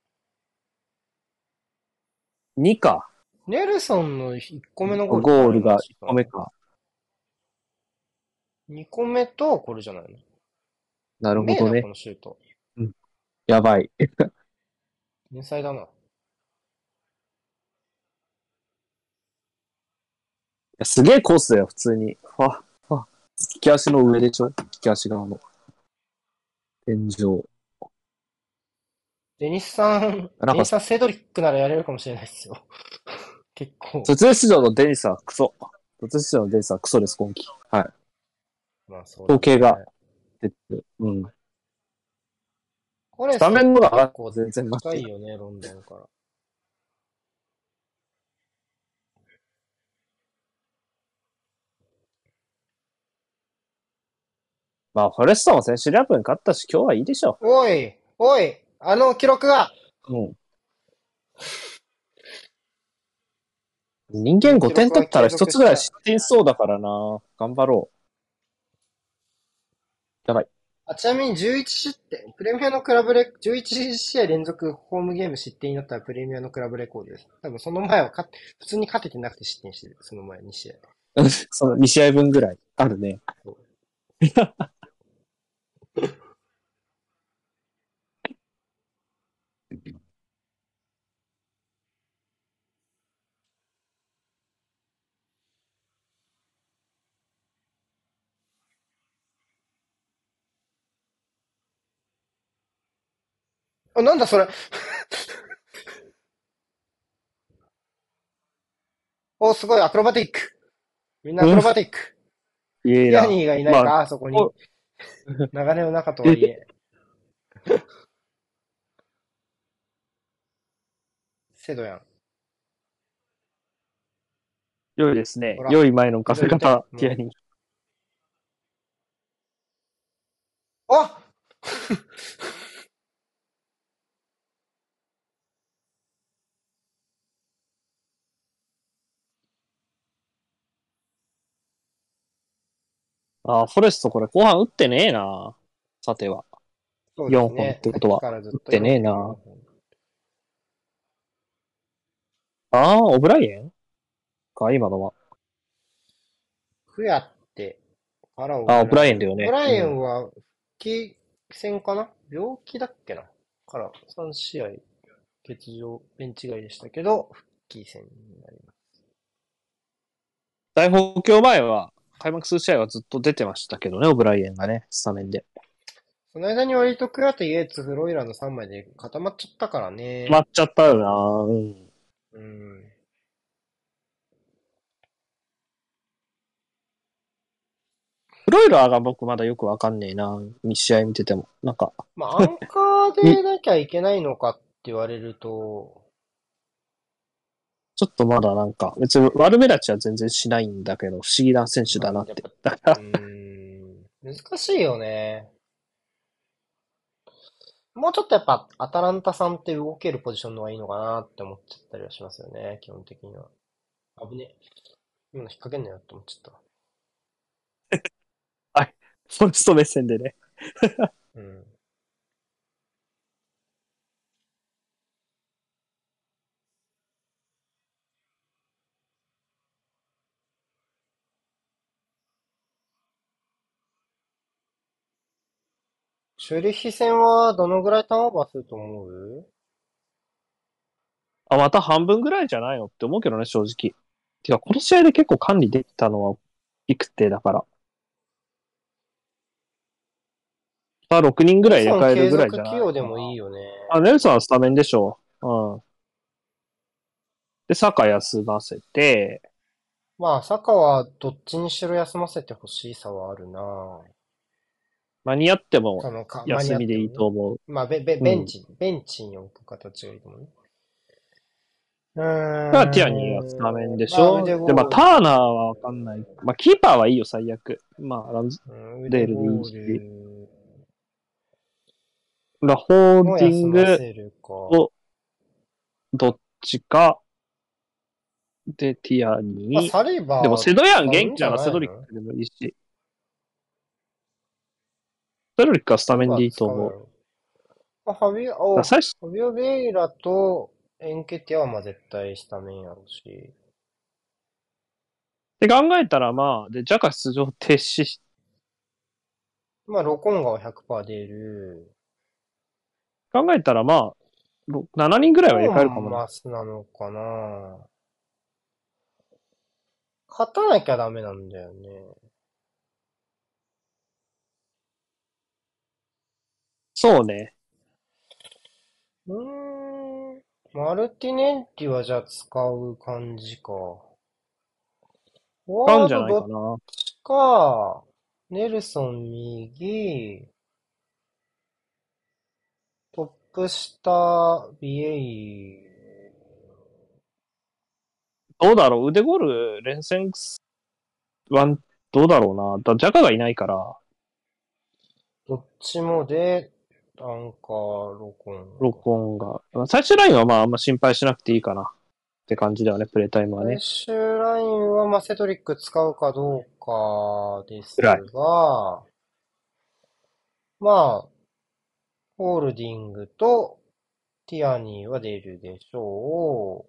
Speaker 2: ？2か。
Speaker 1: ネルソンの1個目のゴ
Speaker 2: ゴ
Speaker 1: ール。
Speaker 2: ールが1個目。か。
Speaker 1: 2個目と、これじゃないの？
Speaker 2: なるほどね
Speaker 1: こ。のシュート。
Speaker 2: やばい。い
Speaker 1: 天才だな。
Speaker 2: やすげえコースだよ、普通に。あ、あ、利き足の上でしょ？利き足側の。天井。
Speaker 1: デニスさん、デニスさんセドリックならやれるかもしれないですよ。結構。
Speaker 2: 卒業出場のデニスはクソ。卒業出場のデニスはクソです、今季。はい。
Speaker 1: まあそう
Speaker 2: 統計が。出てる。うん。
Speaker 1: これ、
Speaker 2: スタメンのが全然
Speaker 1: 高いよね、ロンドンから。
Speaker 2: まあ、フォレストも選手ラップに勝ったし、今日はいいでしょ
Speaker 1: おい、おい、あの記録が、
Speaker 2: う。うん。人間5点取ったら一つぐらい失点しそうだからな。頑張ろう。やばい。
Speaker 1: あ、ちなみに11失点、プレミアのクラブレ、11試合連続ホームゲーム失点になったらプレミアのクラブレコードです。多分その前は勝っ普通に勝ててなくて失点してる。その前2試合。
Speaker 2: その2試合分ぐらいあるね。
Speaker 1: あ、なんだそれ。お、すごい、アクロバティック。みんなアクロバティック。
Speaker 2: いやいや
Speaker 1: ヤニーがいないか、
Speaker 2: ま
Speaker 1: あそこに
Speaker 2: お。
Speaker 1: 流れの中とはいえ。セドヤン。
Speaker 2: 良いですね良い前のガセ方
Speaker 1: うん、
Speaker 2: ティアニー。
Speaker 1: あ
Speaker 2: あー、フォレストこれ後半打ってねえな。さては。
Speaker 1: そうです
Speaker 2: 4本ってことは。打ってねえな。ああ、オブライエン？か、今のは。
Speaker 1: フヤって、から
Speaker 2: あオブライエンだよね。
Speaker 1: オブライエンは、復帰戦かな？病気だっけな？から、3試合、欠場、ベンチ外でしたけど、復帰戦になります。
Speaker 2: 大補強前は、開幕数試合はずっと出てましたけどね、オブライエンがね、スタメンで。
Speaker 1: その間に割とクヤとイエーツ、フロイラの3枚で固まっちゃったからね。
Speaker 2: 決まっちゃったよなうん。
Speaker 1: うん。
Speaker 2: フロイラーが僕まだよくわかんねえな。2試合見てても。なんか、
Speaker 1: まあ、アンカーでなきゃいけないのかって言われると、
Speaker 2: ちょっとまだなんか、別に悪目立ちは全然しないんだけど、不思議な選手だなって。
Speaker 1: うーん、難しいよね。もうちょっとやっぱ、アタランタさんって動けるポジションの方がいいのかなって思っちゃったりはしますよね、基本的には。危ねえ。今の引っ掛けんなよって思っちゃった。
Speaker 2: フォレスト目線でね。
Speaker 1: うん。シュリヒ戦はどのぐらいターンオーバーすると思う？
Speaker 2: あ、また半分ぐらいじゃないの？って思うけどね、正直。てか、この試合で結構管理できたのは、いくてだから。あ、6人ぐらい入れ替えるぐらいじゃない
Speaker 1: でもいいよね。
Speaker 2: あ、ネルソンはスタメンでしょう。うん。で、サカ休ませて、
Speaker 1: まあ、坂はどっちにしろ休ませてほしいさはあるな
Speaker 2: 間に合っても
Speaker 1: そのか
Speaker 2: 休みでいいと思う。
Speaker 1: まあ、ベベベンチ、ベンチに置く形がいいと思うね。うーん。
Speaker 2: まあ、ティアニーはスタメンでしょ、
Speaker 1: まあ
Speaker 2: で、まあ、ターナーはわかんない。まあ、キーパーはいいよ、最悪。まあ、ランズ、
Speaker 1: うん
Speaker 2: デールでいいし
Speaker 1: ー
Speaker 2: ラホーディング、
Speaker 1: 休ませるか。
Speaker 2: おどっちか。で、ティア
Speaker 1: まあ、
Speaker 2: ニー。
Speaker 1: サリバー
Speaker 2: でも、セドヤン元気ならセドリックでもいいし。セドリックはスタメンでいいと思う。
Speaker 1: まあ、ファビオ、
Speaker 2: 初、
Speaker 1: ァビオ・ベイラとエンケティアはまあ絶対スタメンやろうし。
Speaker 2: で考えたら、まあ、で、ジャカ出場停止し、
Speaker 1: まあ、ロコンガは100%出る。
Speaker 2: 考えたら、まあ、ろ7人ぐらいは入れ替えるかもな。
Speaker 1: マスなのかな勝たなきゃダメなんだよね。
Speaker 2: そうね。
Speaker 1: うーん。マルティネッリはじゃあ使う感じか。
Speaker 2: 使うんじゃないかな。
Speaker 1: ちか、ネルソン右、トップ下、ビエイ、
Speaker 2: どうだろう？腕ゴール連戦は、どうだろうな。だジャカがいないから、
Speaker 1: どっちもで、アンカー、ロコン。
Speaker 2: 録音が。最終ラインはまああんま心配しなくていいかな。って感じだよね、プレイタイムはね
Speaker 1: 最。終ラインは、まあ、セドリック使うかどうかですが、まあ、ホールディングとティアニーは出るでしょ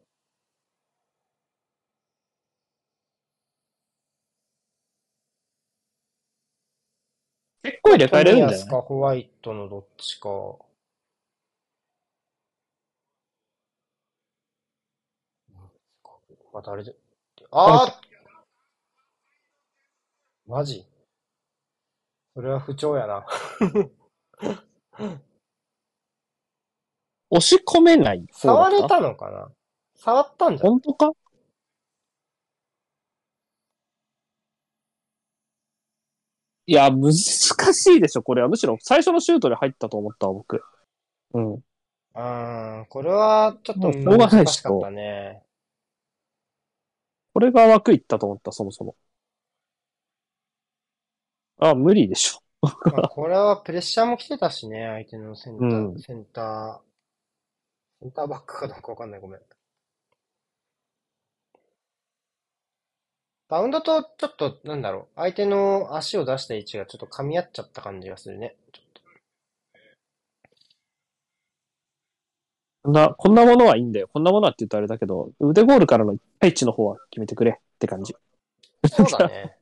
Speaker 2: 結構入れ替えれるんだよね。
Speaker 1: ミヤスかホワイトのどっちか。またあれで。ああマジ？それは不調やな。
Speaker 2: 押し込めない
Speaker 1: 触れたのかな？触ったんじゃん。
Speaker 2: 本当か？いや、難しいでしょ、これは。むしろ最初のシュートで入ったと思ったわ、僕。うん。
Speaker 1: うーん、これはちょっと難
Speaker 2: っし
Speaker 1: かったね。
Speaker 2: これが枠いったと思った、そもそも。あ、無理でしょ。
Speaker 1: まあ、これはプレッシャーも来てたしね、相手のセンター、
Speaker 2: うん
Speaker 1: センター、センターバックかどうかわかんない、ごめん。バウンドとちょっと、なんだろう、相手の足を出した位置がちょっと噛み合っちゃった感じがするね。
Speaker 2: こんな、こんなものはいいんだよ。こんなものはって言うとあれだけど、腕ゴールからの1対1の方は決めてくれって感じ。
Speaker 1: そうだね。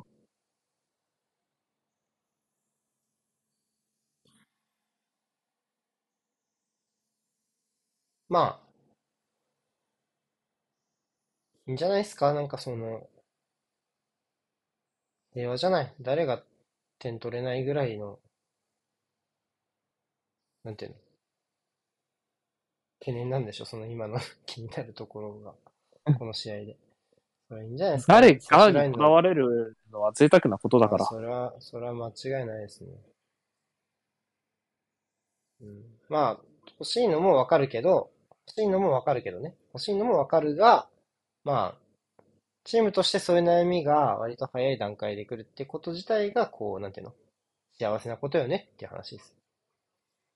Speaker 1: まあ、いいんじゃないですか？なんかその、平和じゃない。誰が点取れないぐらいの、なんていうの？懸念なんでしょ？その今の 気になるところが、この試合で。それはいいんじゃないですか？
Speaker 2: 誰
Speaker 1: サ
Speaker 2: かにわれるのは贅沢なことだから。
Speaker 1: それは、それは間違いないですね。うん、まあ、欲しいのもわかるけど、欲しいのもわかるけどね。欲しいのもわかるが、まあ、チームとしてそういう悩みが割と早い段階で来るってこと自体が、こう、なんていうの？幸せなことよねっていう話です。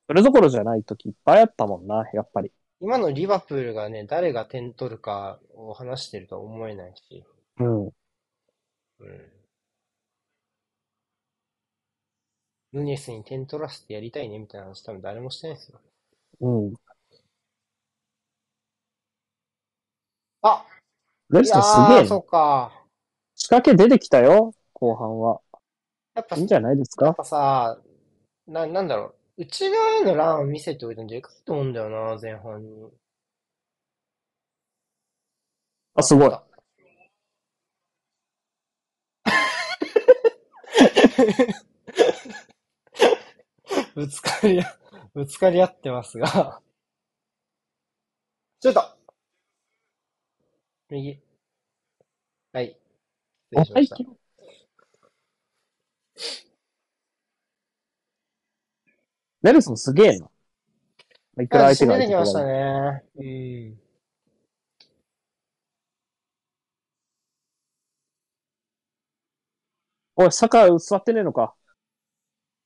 Speaker 2: それどころじゃない時いっぱいあったもんな、やっぱり。
Speaker 1: 今のリバプールがね、誰が点取るかを話してるとは思えないし、
Speaker 2: うん。
Speaker 1: うん。ヌニエスに点取らせてやりたいねみたいな話多分誰もしてないですよ。
Speaker 2: うん。
Speaker 1: あ
Speaker 2: レストすげえな
Speaker 1: そうか。
Speaker 2: 仕掛け出てきたよ、後半は。
Speaker 1: やっぱ、
Speaker 2: いいんじゃないですか？
Speaker 1: やっぱさ、な、なんだろう。内側へのランを見せておいたんでかいと思うんだよな、前半に。
Speaker 2: あ、すごい。
Speaker 1: あ ぶつかりあ、ぶつかり合ってますが。ちょっと右。はい。失礼しました。
Speaker 2: ネルソンすげえな。いくら相手が
Speaker 1: 出てきましたね。うん。
Speaker 2: おい、サカ座ってねえのか。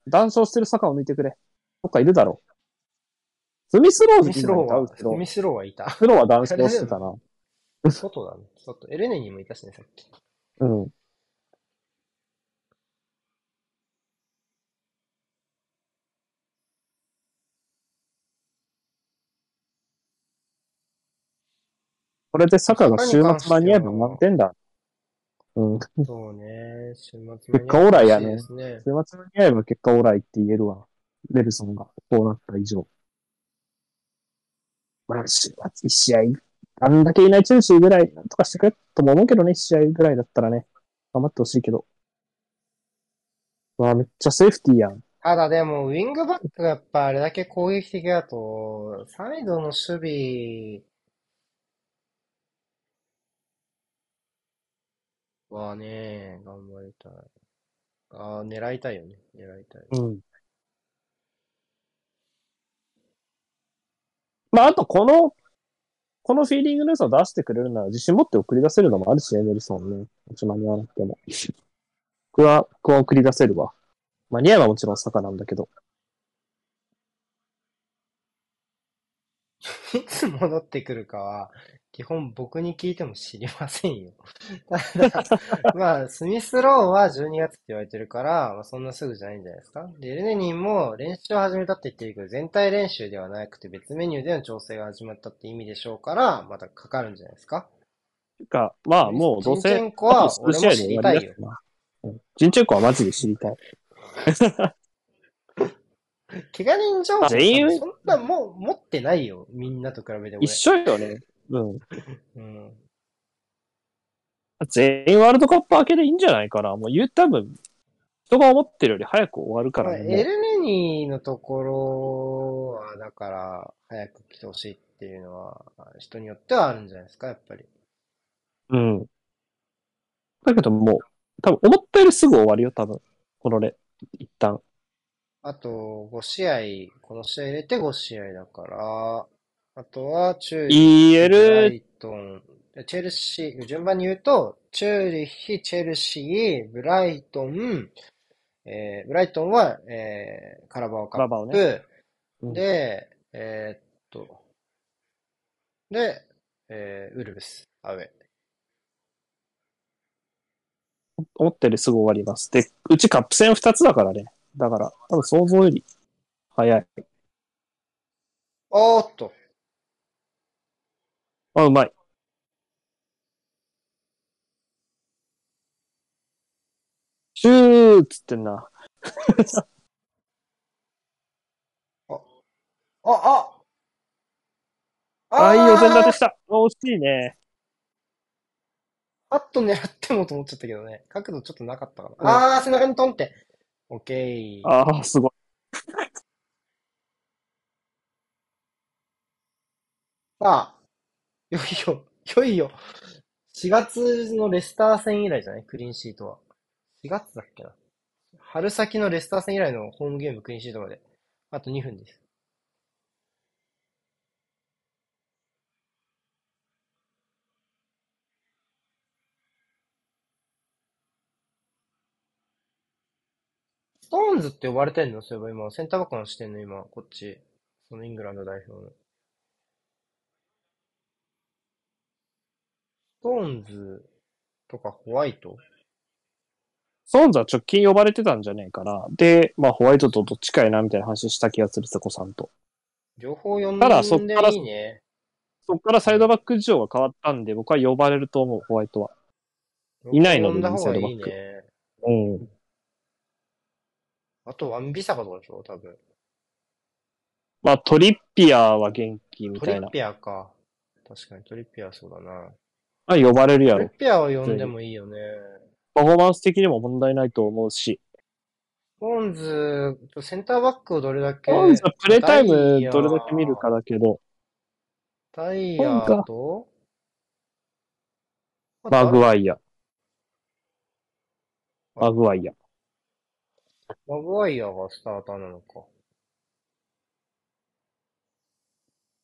Speaker 2: 談笑してるサカを抜いてくれ。どっかいるだろう。スミスローズ
Speaker 1: スミスローは、スミスローはいた。
Speaker 2: 後ろは談笑してたな。
Speaker 1: 外だね。外。エルネにもいたしね、さっき。
Speaker 2: うん。これでサカが週末間に合えば満点だ。うん。
Speaker 1: そうね。週末
Speaker 2: 結果オーライやね。週末間に合えば結果オーライって言えるわ。レルソンがこうなった以上。まあ、週末一試合、あんだけいないチェルシーぐらいなんとかしてくれとも思うけどね、一試合ぐらいだったらね。頑張ってほしいけど。うわめっちゃセーフティーやん。
Speaker 1: ただでも、ウィングバックがやっぱあれだけ攻撃的だと、サイドの守備はね、頑張りたい。ああ、狙いたいよね。狙いたい。
Speaker 2: うん。まあ、あとこの、このフィーリングの良さを出してくれるなら自信持って送り出せるのもあるしエ、ネルソンね。もち間に合わなくても。僕は、僕は送り出せるわ。間に合えばもちろん坂なんだけど。
Speaker 1: い つ戻ってくるかは、基本僕に聞いても知りませんよ。ただ、まあ、スミスローは12月って言われてるから、まあ、そんなすぐじゃないんじゃないですか。で、エルネニンも練習を始めたって言ってるけど、全体練習ではなくて別メニューでの調整が始まったって意味でしょうから、またかかるんじゃないですか。
Speaker 2: てか、まあもうどうせ、
Speaker 1: ジンチェンコは
Speaker 2: あと数試合で終わりだよな。うんジンチェンコはマジで知りたい。
Speaker 1: 怪我人情報そんなもう持ってないよ。みんなと比べて俺。
Speaker 2: 一緒よね。うん。
Speaker 1: うん。
Speaker 2: 全員ワールドカップ明けでいいんじゃないかな。もう言う多分、人が思ってるより早く終わるからね。
Speaker 1: エルネニのところは、だから、早く来てほしいっていうのは、人によってはあるんじゃないですか、やっぱり。
Speaker 2: うん。だけどもう、多分思ったよりすぐ終わるよ、多分。このね、一旦。
Speaker 1: あと、5試合、この試合入れて5試合だから、あとは、チューリッヒ、ブライトン、チェルシー、順番に言うと、チューリッヒ、チェルシー、ブライトン、えー、ブライトンは、えー、カラバオカップ、
Speaker 2: ねうん
Speaker 1: で、えーっと、で、えー、ウルブス、アウェイ。
Speaker 2: 思ったよりすぐ終わります。で、うちカップ戦2つだからね。だから、多分想像より早い。
Speaker 1: おーっと、
Speaker 2: あ、うまい。シューっつってんな。
Speaker 1: あ、あ
Speaker 2: あ、いいお膳立て
Speaker 1: て
Speaker 2: した。惜しいね。
Speaker 1: パッと狙ってもと思っちゃったけどね。角度ちょっとなかったか
Speaker 2: うん
Speaker 1: な。あー、背中にトンって。オッケー。
Speaker 2: ああ、すごい。
Speaker 1: さあ、いよいよ、よいよ、4月のレスター戦以来じゃない？クリーンシートは。4月だっけな？春先のレスター戦以来のホームゲームクリーンシートまで。あと2分です。ストーンズって呼ばれてんの？そういえば今、センターバックのしてんの？今、こっち。そのイングランド代表の。ストーンズとかホワイト？
Speaker 2: ストーンズは直近呼ばれてたんじゃねえかな。で、まあホワイトとどっちかやなみたいな話した気がする、瀬古さんと。
Speaker 1: 両方呼んで
Speaker 2: から
Speaker 1: いいね。
Speaker 2: そっからサイドバック事情が変わったんで、僕は呼ばれると思う、ホワイトは。いないの
Speaker 1: 呼んだ方がいい
Speaker 2: 右サイドバ
Speaker 1: ね。
Speaker 2: うん。
Speaker 1: あとワンビサカとかでしょ多分。
Speaker 2: まあトリッピアーは元気みたいな。
Speaker 1: トリッピアか。確かにトリッピアそうだな。
Speaker 2: まあ呼ばれるやろ
Speaker 1: トリッ。ピアを呼んでもいいよね。
Speaker 2: パフォーマンス的にも問題ないと思うし。
Speaker 1: ストーンズ、センターバックをどれだけ、
Speaker 2: ストーンズはプレイタイムどれだけ見るかだけど、
Speaker 1: タイヤーと、
Speaker 2: マグ
Speaker 1: ワ
Speaker 2: ワイア。マグワイア。
Speaker 1: マグワイアがスターターなのか。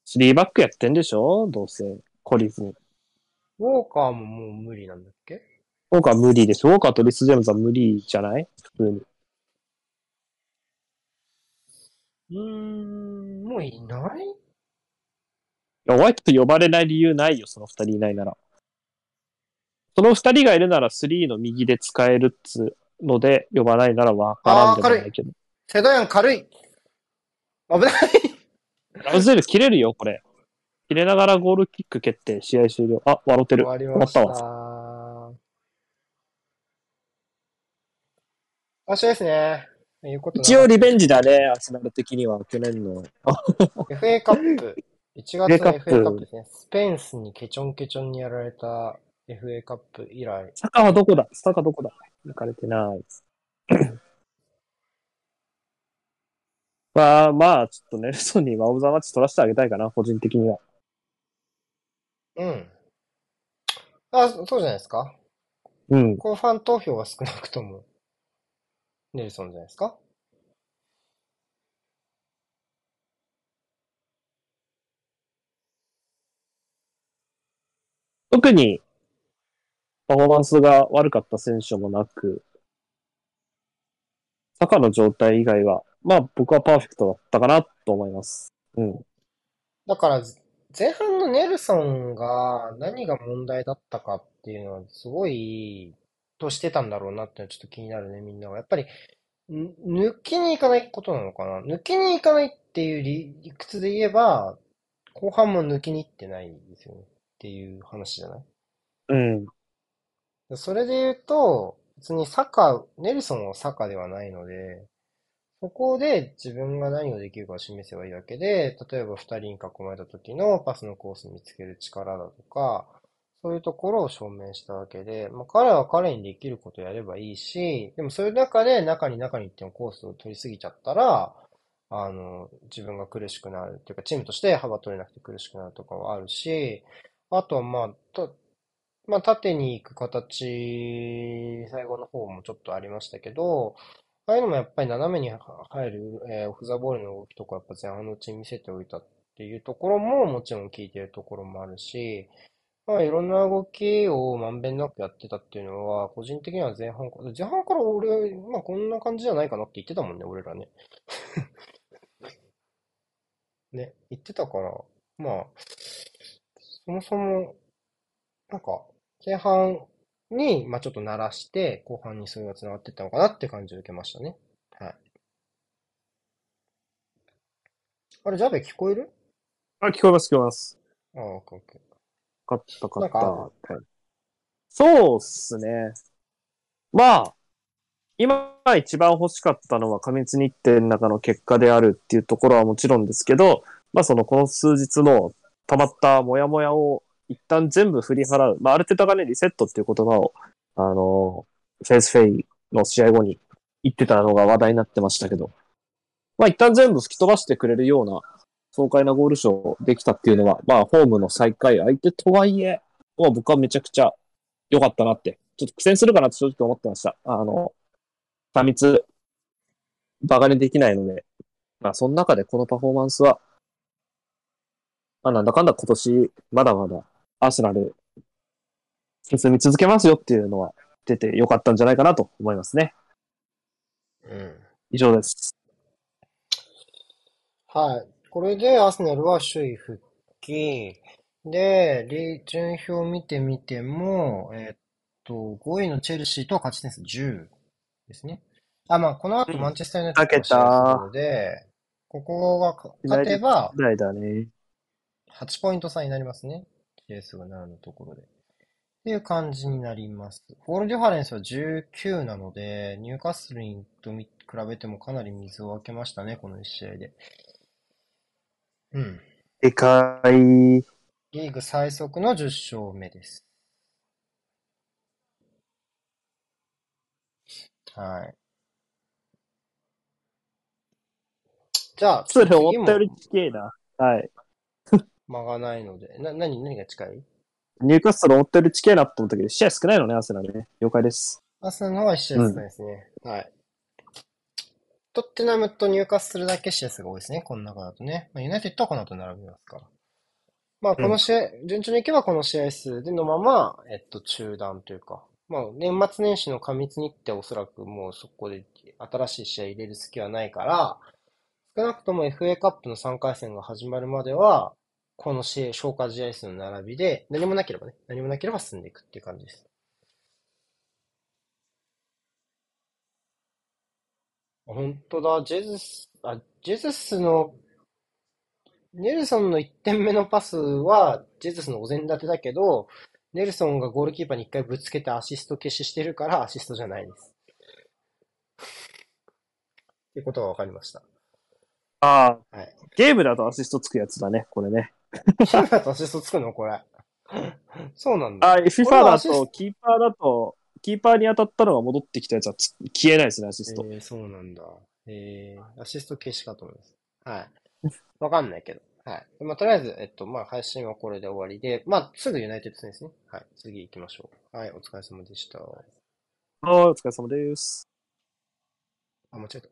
Speaker 2: 3バックやってんでしょ？どうせ。懲りずに。
Speaker 1: ウォーカーももう無理なんだっけ？
Speaker 2: ウォーカー無理です。ウォーカーとリス・ジェームズは無理じゃない？普通に。
Speaker 1: うーん、もういない？
Speaker 2: いや、ホワイト呼ばれない理由ないよ、その二人いないなら。その二人がいるなら3の右で使えるっつうので呼ばないならわからんでもないけど。
Speaker 1: セドヤン軽い危ない
Speaker 2: ラウゼル切れるよ、これ。切れながらゴールキック蹴って試合終了。あ、笑って
Speaker 1: 終
Speaker 2: る。
Speaker 1: わりました。
Speaker 2: 終
Speaker 1: 明日ですね。
Speaker 2: 一応リベン
Speaker 1: ジ。
Speaker 2: ジだね、アーセナル的には、去年の。あ
Speaker 1: FA カップ。1月の
Speaker 2: FA カップ
Speaker 1: ですね。スペンスにケチョンケチョンにやられた FA カップ以来。
Speaker 2: サカはどこだ？サカどこだ？行かれてない。まあまあ、ちょっとネルソンにワオブザマッチ取らせてあげたいかな、個人的には。
Speaker 1: うん。あ、そうじゃないですか。
Speaker 2: うん。
Speaker 1: こうファン投票が少なくとも、ネルソンじゃないですか。
Speaker 2: 特に、パフォーマンスが悪かった選手もなく、サカの状態以外は、まあ僕はパーフェクトだったかなと思います。うん。
Speaker 1: だから、前半のネルソンが何が問題だったかっていうのはすごいとしてたんだろうなってちょっと気になるね、みんなが。やっぱり、ん抜きに行かないことなのかな？抜きに行かないっていう理理屈で言えば、後半も抜きに行ってないですよね。っていう話じゃない？
Speaker 2: うん。
Speaker 1: それで言うと、別にサッカー、ネルソンはサッカーではないので、そこで自分が何をできるかを示せばいいだけで、例えば二人に囲まれた時のパスのコースを見つける力だとか、そういうところを証明したわけで、まあ、彼は彼にできることをやればいいし、でもそういう中で中に中に行ってもコースを取りすぎちゃったら、あの、自分が苦しくなるっていうか、チームとして幅取れなくて苦しくなるとかはあるし、あとはまあ、とまあ、縦に行く形、最後の方もちょっとありましたけど、ああいうのもやっぱり斜めに入る、えーオフザボールの動きとかやっぱ前半のうちに見せておいたっていうところももちろん効いてるところもあるし、まあいろんな動きをまんべんなくやってたっていうのは、個人的には前半から、前半から俺、まあこんな感じじゃないかなって言ってたもんね、俺らね。ね、言ってたから、まあ、そもそも、なんか、前半に、まあちょっと鳴らして、後半にそれが繋がっていったのかなって感じを受けましたね。はい。あれ、ジャベ聞こえる？
Speaker 2: あ、聞こえます、聞こえます。
Speaker 1: ああ、オッケーオッケ
Speaker 2: かったかった。はいそうっすね。まあ、今一番欲しかったのは過密日程の中の結果であるっていうところはもちろんですけど、まあそのこの数日の溜まったモヤモヤを一旦全部振り払う。まあある程度がね、リセットっていう言葉を、あの、 PSV の試合後に言ってたのが話題になってましたけど、まあ一旦全部吹き飛ばしてくれるような爽快なゴールショーできたっていうのは、まあホームの最下位相手とはいえ、まあ僕はめちゃくちゃ良かったなって、ちょっと苦戦するかなって正直思ってました。あの、過密、バカにできないので、まあその中でこのパフォーマンスは、まあなんだかんだ今年、まだまだアーセナル、進み続けますよっていうのは出て良かったんじゃないかなと思いますね。
Speaker 1: ー。うん。
Speaker 2: 以上です。
Speaker 1: はい。これでアーセナルは首位復帰。で、リ順表を見てみても、えっと、5位のチェルシーとは勝ち点数10ですね。あ、まあ、この後
Speaker 2: うん
Speaker 1: マンチェスターユナイテッドので、ここがか勝てば、
Speaker 2: ぐらいだね。
Speaker 1: 8ポイント差になりますね。試合数が7のところで。っていう感じになります。ゴールディファレンスは19なので、ニューカッスルにと比べてもかなり水を分けましたね、この1試合で。うん。
Speaker 2: でかい。
Speaker 1: リーグ最速の10勝目です。はい。じゃあ、
Speaker 2: それ
Speaker 1: 次
Speaker 2: 思ったより
Speaker 1: も
Speaker 2: 近いな。はい。
Speaker 1: 間がないので、な、何、何が近い？
Speaker 2: ニューカッスル思ったより近いなと思ったけど、試合少ないのね、アーセナルね。了解です。
Speaker 1: アスナルの方が1試合少ないですね。はい。トッテナムと入荷するだけ試合数が多いですね。この中だとね。まあ、ユナイテッドはこの後並びますから。まあ、この試合、順調にいけばこの試合数でのまま、えっと、中断というか、まあ、年末年始の過密日程おそらくもうそこで新しい試合入れる隙はないから、少なくとも FA カップの3回戦が始まるまでは、この試合、消化試合数の並びで、何もなければね、何もなければ進んでいくっていう感じです。本当だ、ジェズス、あ、ジェズスの、ネルソンの1点目のパスは、ジェズスのお膳立てだけど、ネルソンがゴールキーパーに1回ぶつけてアシスト消ししてるからアシストじゃないです。ってことが分かりました。
Speaker 2: ああ、
Speaker 1: はい。
Speaker 2: ゲームだとアシストつくやつだね、これね。
Speaker 1: キーパーとアシストつくの？これ。そうなんだ。
Speaker 2: あ、FIFA だと、キーパーだと、キーパーに当たったのが戻ってきたやつはつ消えないですね、アシスト。
Speaker 1: えー、そうなんだ。えー、アシスト消しかと思います。はい。わかんないけど。はい。まあ、とりあえず、えっと、まあ、配信はこれで終わりで、まあ、すぐユナイテッド戦ですね。はい。次行きましょう。はい、お疲れ様でした。
Speaker 2: はい、お疲れ様です。
Speaker 1: あ、間違えた。